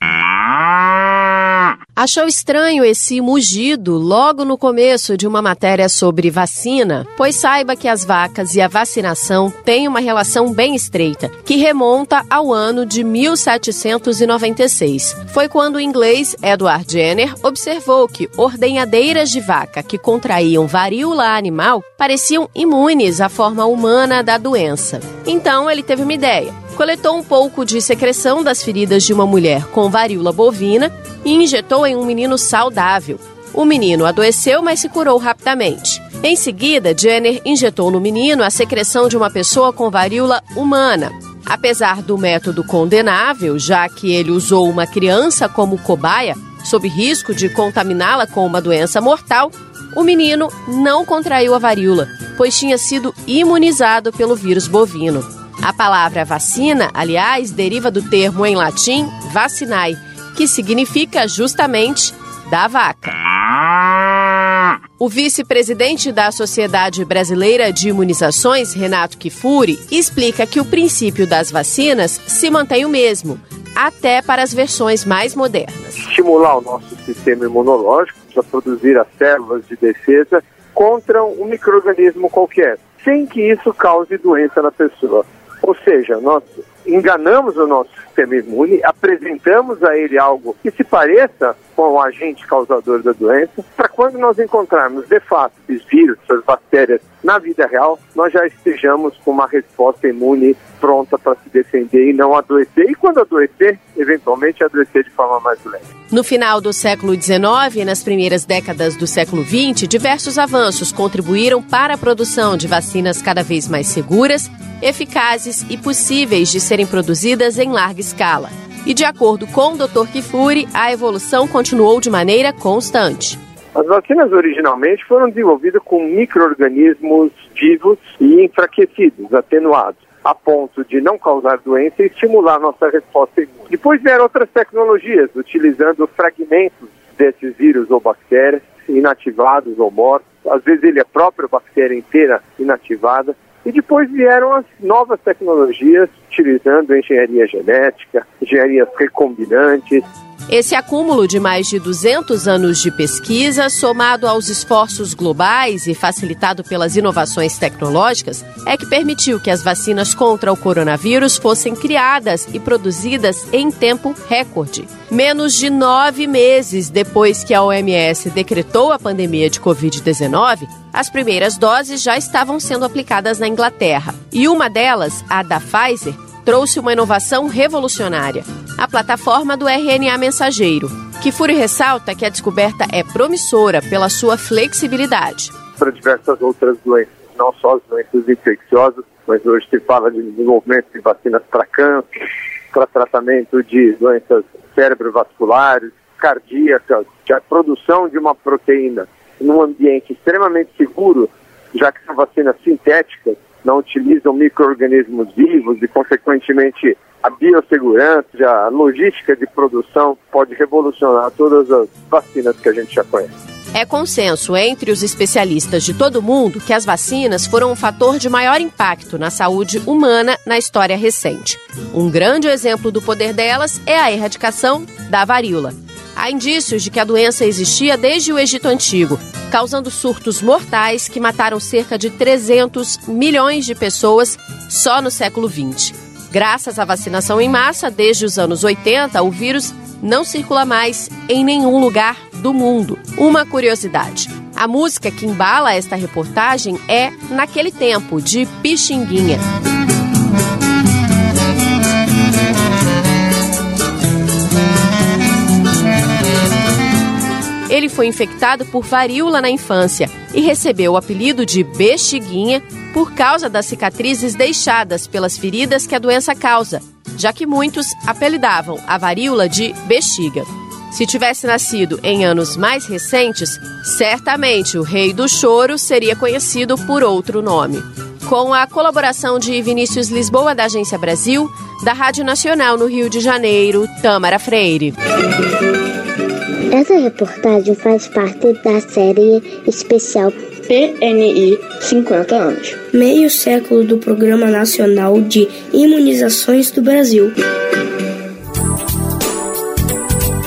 Achou estranho esse mugido logo no começo de uma matéria sobre vacina? Pois saiba que as vacas e a vacinação têm uma relação bem estreita, que remonta ao ano de 1796. Foi quando o inglês Edward Jenner observou que ordenhadeiras de vaca que contraíam varíola animal pareciam imunes à forma humana da doença. Então ele teve uma ideia coletou um pouco de secreção das feridas de uma mulher com varíola bovina e injetou em um menino saudável. O menino adoeceu, mas se curou rapidamente. Em seguida, Jenner injetou no menino a secreção de uma pessoa com varíola humana. Apesar do método condenável, já que ele usou uma criança como cobaia, sob risco de contaminá-la com uma doença mortal, o menino não contraiu a varíola, pois tinha sido imunizado pelo vírus bovino. A palavra vacina, aliás, deriva do termo em latim vacinae, que significa justamente da vaca. O vice-presidente da Sociedade Brasileira de Imunizações, Renato Kifuri, explica que o princípio das vacinas se mantém o mesmo, até para as versões mais modernas. Estimular o nosso sistema imunológico para produzir as células de defesa contra um microorganismo qualquer, sem que isso cause doença na pessoa. Ou seja, nós enganamos o nosso sistema imune, apresentamos a ele algo que se pareça com o agente causador da doença, para quando nós encontrarmos de fato esses vírus, essas bactérias na vida real, nós já estejamos com uma resposta imune pronta para se defender e não adoecer. E quando adoecer, eventualmente adoecer de forma mais leve. No final do século XIX e nas primeiras décadas do século XX, diversos avanços contribuíram para a produção de vacinas cada vez mais seguras, eficazes e possíveis de serem produzidas em larga escala. E de acordo com o Dr. Kifuri, a evolução continuou de maneira constante. As vacinas originalmente foram desenvolvidas com micro-organismos vivos e enfraquecidos, atenuados, a ponto de não causar doença e estimular nossa resposta imune. Depois vieram outras tecnologias, utilizando fragmentos desses vírus ou bactérias inativados ou mortos. Às vezes ele é a própria bactéria inteira inativada. E depois vieram as novas tecnologias, utilizando engenharia genética, engenharias recombinantes, esse acúmulo de mais de 200 anos de pesquisa, somado aos esforços globais e facilitado pelas inovações tecnológicas, é que permitiu que as vacinas contra o coronavírus fossem criadas e produzidas em tempo recorde. Menos de nove meses depois que a OMS decretou a pandemia de Covid-19, as primeiras doses já estavam sendo aplicadas na Inglaterra. E uma delas, a da Pfizer, trouxe uma inovação revolucionária: a plataforma do RNA mensageiro. Kifuri ressalta que a descoberta é promissora pela sua flexibilidade. Para diversas outras doenças, não só as doenças infecciosas, mas hoje se fala de desenvolvimento de vacinas para câncer, para tratamento de doenças cerebrovasculares, cardíacas, a produção de uma proteína num ambiente extremamente seguro, já que são vacinas sintéticas, não utilizam micro-organismos vivos e, consequentemente, a biossegurança, a logística de produção pode revolucionar todas as vacinas que a gente já conhece. É consenso entre os especialistas de todo mundo que as vacinas foram um fator de maior impacto na saúde humana na história recente. Um grande exemplo do poder delas é a erradicação da varíola. Há indícios de que a doença existia desde o Egito Antigo, causando surtos mortais que mataram cerca de 300 milhões de pessoas só no século XX. Graças à vacinação em massa, desde os anos 80, o vírus não circula mais em nenhum lugar do mundo. Uma curiosidade: a música que embala esta reportagem é Naquele Tempo, de Pixinguinha. Ele foi infectado por varíola na infância e recebeu o apelido de Bexiguinha por causa das cicatrizes deixadas pelas feridas que a doença causa, já que muitos apelidavam a varíola de bexiga. Se tivesse nascido em anos mais recentes, certamente o Rei do Choro seria conhecido por outro nome. Com a colaboração de Vinícius Lisboa, da Agência Brasil, da Rádio Nacional no Rio de Janeiro, Tâmara Freire. Essa reportagem faz parte da série especial PNI 50 anos. Meio século do Programa Nacional de Imunizações do Brasil.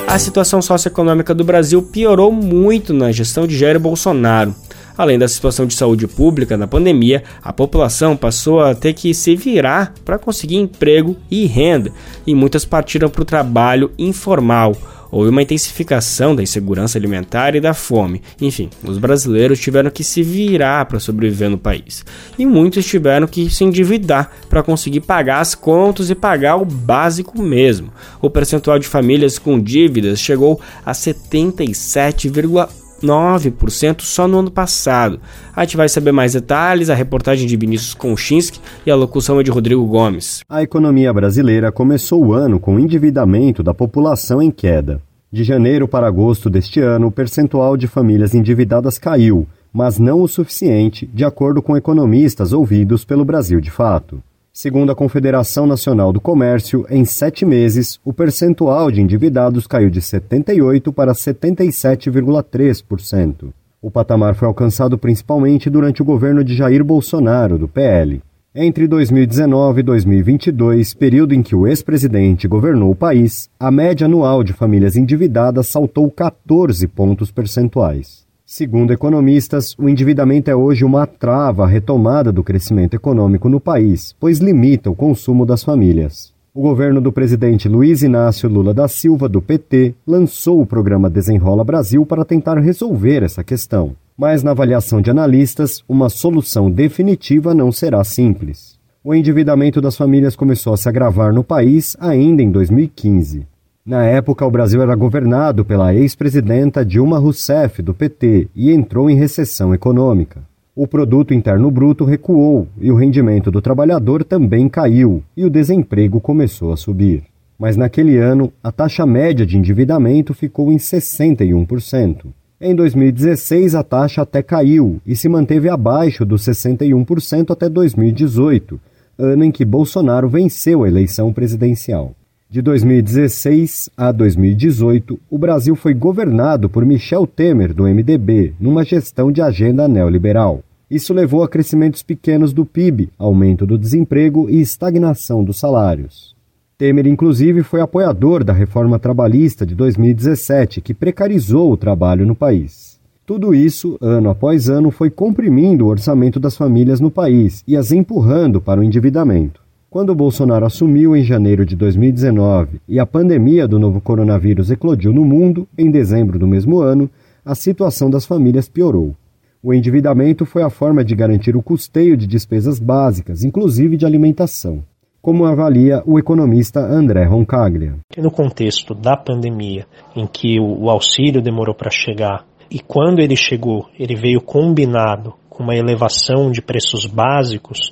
A situação socioeconômica do Brasil piorou muito na gestão de Jair Bolsonaro. Além da situação de saúde pública na pandemia, a população passou a ter que se virar para conseguir emprego e renda, e muitas partiram para o trabalho informal houve uma intensificação da insegurança alimentar e da fome. Enfim, os brasileiros tiveram que se virar para sobreviver no país. E muitos tiveram que se endividar para conseguir pagar as contas e pagar o básico mesmo. O percentual de famílias com dívidas chegou a 77,1%. 9% só no ano passado. A gente vai saber mais detalhes, a reportagem de Vinícius Konchinski e a locução é de Rodrigo Gomes. A economia brasileira começou o ano com o endividamento da população em queda. De janeiro para agosto deste ano, o percentual de famílias endividadas caiu, mas não o suficiente, de acordo com economistas ouvidos pelo Brasil de Fato. Segundo a Confederação Nacional do Comércio, em sete meses, o percentual de endividados caiu de 78% para 77,3%. O patamar foi alcançado principalmente durante o governo de Jair Bolsonaro, do PL. Entre 2019 e 2022, período em que o ex-presidente governou o país, a média anual de famílias endividadas saltou 14 pontos percentuais. Segundo economistas, o endividamento é hoje uma trava à retomada do crescimento econômico no país, pois limita o consumo das famílias. O governo do presidente Luiz Inácio Lula da Silva, do PT, lançou o programa Desenrola Brasil para tentar resolver essa questão. Mas, na avaliação de analistas, uma solução definitiva não será simples. O endividamento das famílias começou a se agravar no país ainda em 2015. Na época, o Brasil era governado pela ex-presidenta Dilma Rousseff, do PT, e entrou em recessão econômica. O produto interno bruto recuou e o rendimento do trabalhador também caiu, e o desemprego começou a subir. Mas naquele ano, a taxa média de endividamento ficou em 61%. Em 2016, a taxa até caiu e se manteve abaixo dos 61% até 2018, ano em que Bolsonaro venceu a eleição presidencial. De 2016 a 2018, o Brasil foi governado por Michel Temer, do MDB, numa gestão de agenda neoliberal. Isso levou a crescimentos pequenos do PIB, aumento do desemprego e estagnação dos salários. Temer, inclusive, foi apoiador da reforma trabalhista de 2017, que precarizou o trabalho no país. Tudo isso, ano após ano, foi comprimindo o orçamento das famílias no país e as empurrando para o endividamento. Quando Bolsonaro assumiu em janeiro de 2019 e a pandemia do novo coronavírus eclodiu no mundo, em dezembro do mesmo ano, a situação das famílias piorou. O endividamento foi a forma de garantir o custeio de despesas básicas, inclusive de alimentação, como avalia o economista André Roncaglia. No contexto da pandemia, em que o auxílio demorou para chegar, e quando ele chegou, ele veio combinado com uma elevação de preços básicos,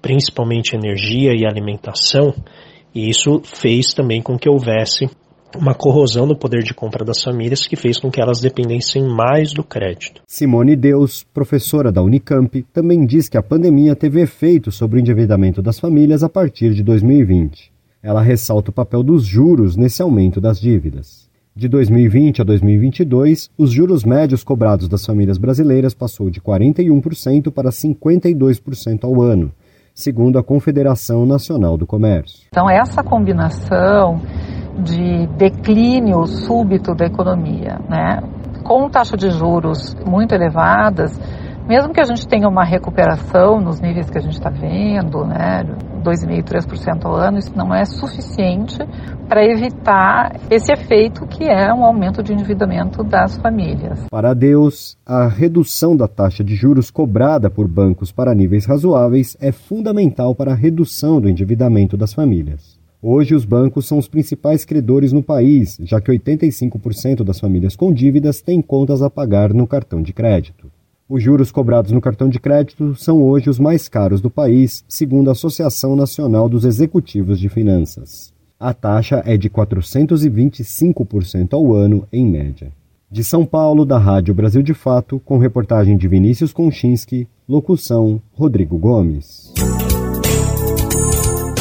principalmente energia e alimentação, e isso fez também com que houvesse uma corrosão no poder de compra das famílias que fez com que elas dependessem mais do crédito. Simone Deus, professora da Unicamp, também diz que a pandemia teve efeito sobre o endividamento das famílias a partir de 2020. Ela ressalta o papel dos juros nesse aumento das dívidas. De 2020 a 2022, os juros médios cobrados das famílias brasileiras passou de 41% para 52% ao ano, segundo a Confederação Nacional do Comércio. Então, essa combinação de declínio súbito da economia, né, com taxa de juros muito elevadas, mesmo que a gente tenha uma recuperação nos níveis que a gente está vendo, né, 2,5%, 3% ao ano, isso não é suficiente para evitar esse efeito que é um aumento de endividamento das famílias. Para Deus, a redução da taxa de juros cobrada por bancos para níveis razoáveis é fundamental para a redução do endividamento das famílias. Hoje, os bancos são os principais credores no país, já que 85% das famílias com dívidas têm contas a pagar no cartão de crédito. Os juros cobrados no cartão de crédito são hoje os mais caros do país, segundo a Associação Nacional dos Executivos de Finanças. A taxa é de 425% ao ano, em média. De São Paulo, da Rádio Brasil de Fato, com reportagem de Vinícius Konchinski, locução Rodrigo Gomes.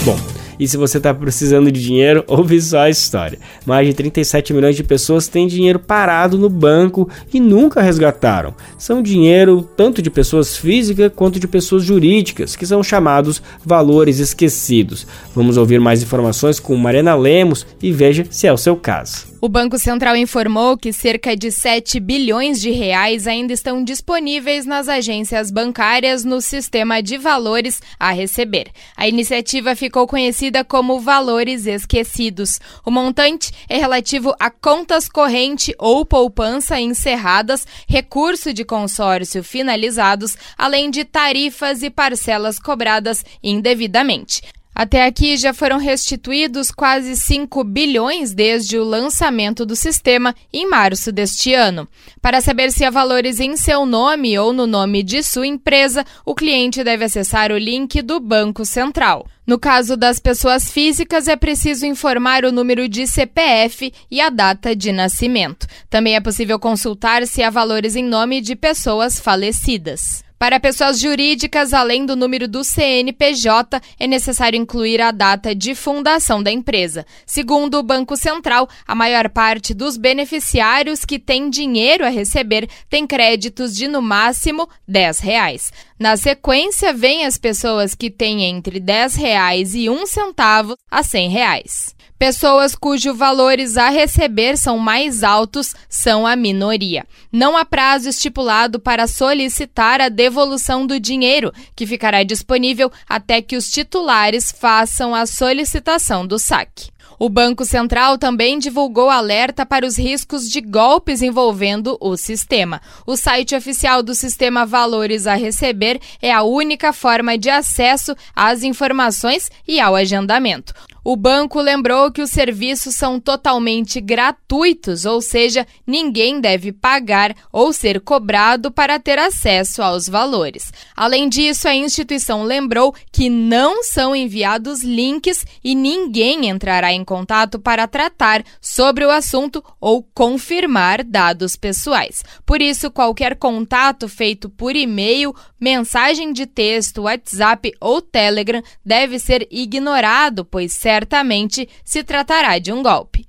Bom, e se você está precisando de dinheiro, <laughs> ouve só a história. Mais de 37 milhões de pessoas têm dinheiro parado no banco e nunca resgataram. São dinheiro tanto de pessoas físicas quanto de pessoas jurídicas, que são chamados valores esquecidos. Vamos ouvir mais informações com Mariana Lemos e veja se é o seu caso. O Banco Central informou que cerca de 7 bilhões de reais ainda estão disponíveis nas agências bancárias no sistema de valores a receber. A iniciativa ficou conhecida como Valores Esquecidos. O montante é relativo a contas corrente ou poupança encerradas, recurso de consórcio finalizados, além de tarifas e parcelas cobradas indevidamente. Até aqui já foram restituídos quase 5 bilhões desde o lançamento do sistema em março deste ano. Para saber se há valores em seu nome ou no nome de sua empresa, o cliente deve acessar o link do Banco Central. No caso das pessoas físicas, é preciso informar o número de CPF e a data de nascimento. Também é possível consultar se há valores em nome de pessoas falecidas. Para pessoas jurídicas, além do número do CNPJ, é necessário incluir a data de fundação da empresa. Segundo o Banco Central, a maior parte dos beneficiários que têm dinheiro a receber tem créditos de no máximo 10 reais. Na sequência, vêm as pessoas que têm entre 10 reais e um centavo a 100 reais. Pessoas cujos valores a receber são mais altos são a minoria. Não há prazo estipulado para solicitar a devolução do dinheiro, que ficará disponível até que os titulares façam a solicitação do saque. O Banco Central também divulgou alerta para os riscos de golpes envolvendo o sistema. O site oficial do sistema Valores a Receber é a única forma de acesso às informações e ao agendamento. O banco lembrou que os serviços são totalmente gratuitos, ou seja, ninguém deve pagar ou ser cobrado para ter acesso aos valores. Além disso, a instituição lembrou que não são enviados links e ninguém entrará em contato para tratar sobre o assunto ou confirmar dados pessoais. Por isso, qualquer contato feito por e-mail, mensagem de texto, WhatsApp ou Telegram deve ser ignorado, pois certamente se tratará de um golpe.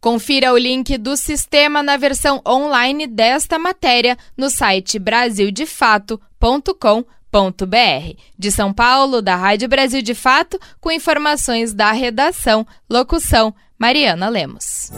Confira o link do sistema na versão online desta matéria no site brasildefato.com.br. De São Paulo, da Rádio Brasil de Fato, com informações da redação. Locução: Mariana Lemos.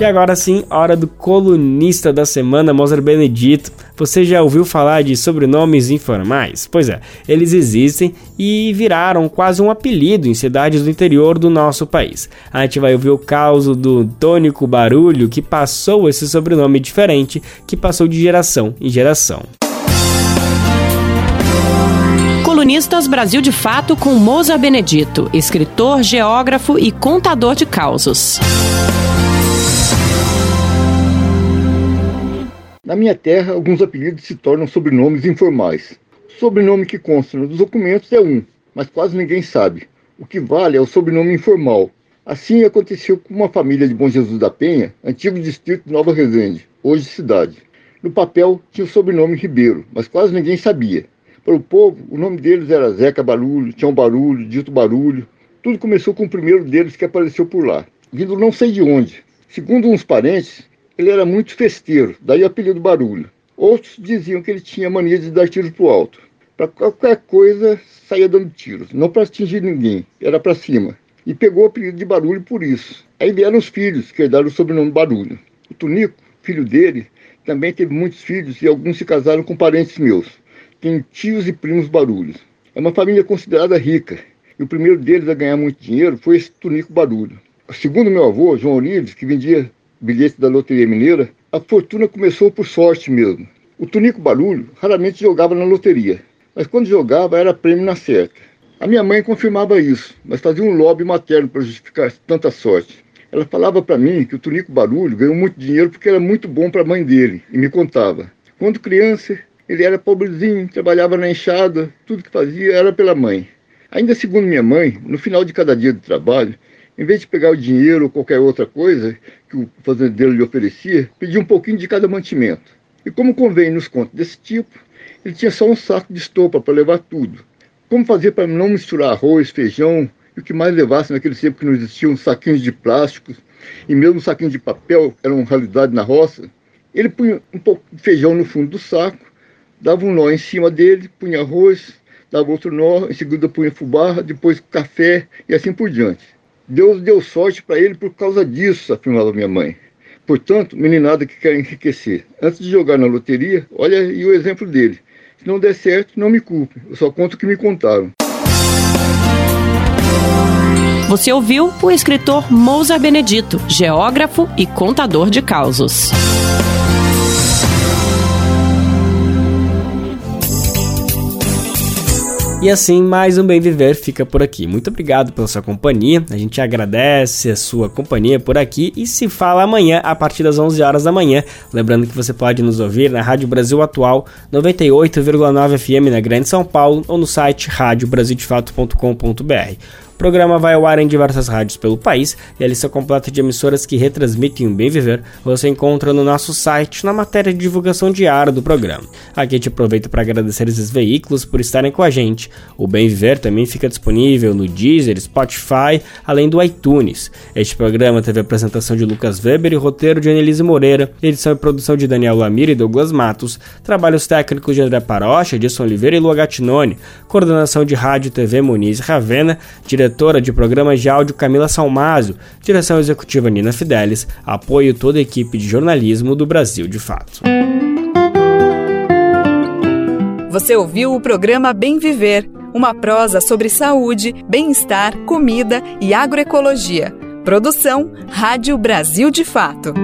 E agora sim, hora do colunista da semana, Mozart Benedito. Você já ouviu falar de sobrenomes informais? Pois é, eles existem e viraram quase um apelido em cidades do interior do nosso país. A gente vai ouvir o caso do Tônico Barulho, que passou esse sobrenome diferente, que passou de geração em geração. Colunistas Brasil de Fato com Mozart Benedito, escritor, geógrafo e contador de causos. Na minha terra, alguns apelidos se tornam sobrenomes informais. O sobrenome que consta nos documentos é um, mas quase ninguém sabe. O que vale é o sobrenome informal. Assim aconteceu com uma família de Bom Jesus da Penha, antigo distrito de Nova Resende, hoje cidade. No papel tinha o sobrenome Ribeiro, mas quase ninguém sabia. Para o povo, o nome deles era Zeca Barulho, Tião Barulho, Dito Barulho. Tudo começou com o primeiro deles que apareceu por lá, vindo não sei de onde. Segundo uns parentes, ele era muito festeiro, daí o apelido Barulho. Outros diziam que ele tinha mania de dar tiros pro alto. Para qualquer coisa, saía dando tiros. Não para atingir ninguém, era para cima. E pegou o apelido de Barulho por isso. Aí vieram os filhos, que herdaram o sobrenome Barulho. O Tunico, filho dele, também teve muitos filhos e alguns se casaram com parentes meus. Tem tios e primos Barulhos. É uma família considerada rica. E o primeiro deles a ganhar muito dinheiro foi esse Tunico Barulho. Segundo meu avô, João Orives, que vendia bilhete da Loteria Mineira, a fortuna começou por sorte mesmo. O Tunico Barulho raramente jogava na loteria, mas quando jogava era prêmio na certa. A minha mãe confirmava isso, mas fazia um lobby materno para justificar tanta sorte. Ela falava para mim que o Tunico Barulho ganhou muito dinheiro porque era muito bom para a mãe dele, e me contava. Quando criança, ele era pobrezinho, trabalhava na enxada, tudo que fazia era pela mãe. Ainda segundo minha mãe, no final de cada dia de trabalho, em vez de pegar o dinheiro ou qualquer outra coisa que o fazendeiro lhe oferecia, pedia um pouquinho de cada mantimento. E como convém nos contos desse tipo, ele tinha só um saco de estopa para levar tudo. Como fazer para não misturar arroz, feijão e o que mais levasse naquele tempo que não existiam saquinhos de plástico e mesmo saquinhos de papel eram realidade na roça, ele punha um pouco de feijão no fundo do saco, dava um nó em cima dele, punha arroz, dava outro nó, em seguida punha fubá, depois café e assim por diante. Deus deu sorte para ele por causa disso, afirmava minha mãe. Portanto, meninada que quer enriquecer, antes de jogar na loteria, olha aí o exemplo dele. Se não der certo, não me culpe, eu só conto o que me contaram. Você ouviu o escritor Mousa Benedito, geógrafo e contador de causos. E assim, mais um Bem Viver fica por aqui. Muito obrigado pela sua companhia. A gente agradece a sua companhia por aqui e se fala amanhã a partir das 11 horas da manhã. Lembrando que você pode nos ouvir na Rádio Brasil Atual 98,9 FM na Grande São Paulo ou no site radiobrasildefato.com.br. O programa vai ao ar em diversas rádios pelo país e a lista completa de emissoras que retransmitem o Bem Viver você encontra no nosso site na matéria de divulgação diária do programa. Aqui a gente aproveita para agradecer esses veículos por estarem com a gente. O Bem Viver também fica disponível no Deezer, Spotify, além do iTunes. Este programa teve a apresentação de Lucas Weber e roteiro de Annelise Moreira, edição e produção de Daniel Lamir e Douglas Matos, trabalhos técnicos de André Parocha, Edson Oliveira e Lua Gattinone, coordenação de rádio e TV Muniz Ravena, direção diretora de programas de áudio Camila Salmásio, direção executiva Nina Fidelis, apoio toda a equipe de jornalismo do Brasil de Fato. Você ouviu o programa Bem Viver, uma prosa sobre saúde, bem-estar, comida e agroecologia. Produção Rádio Brasil de Fato.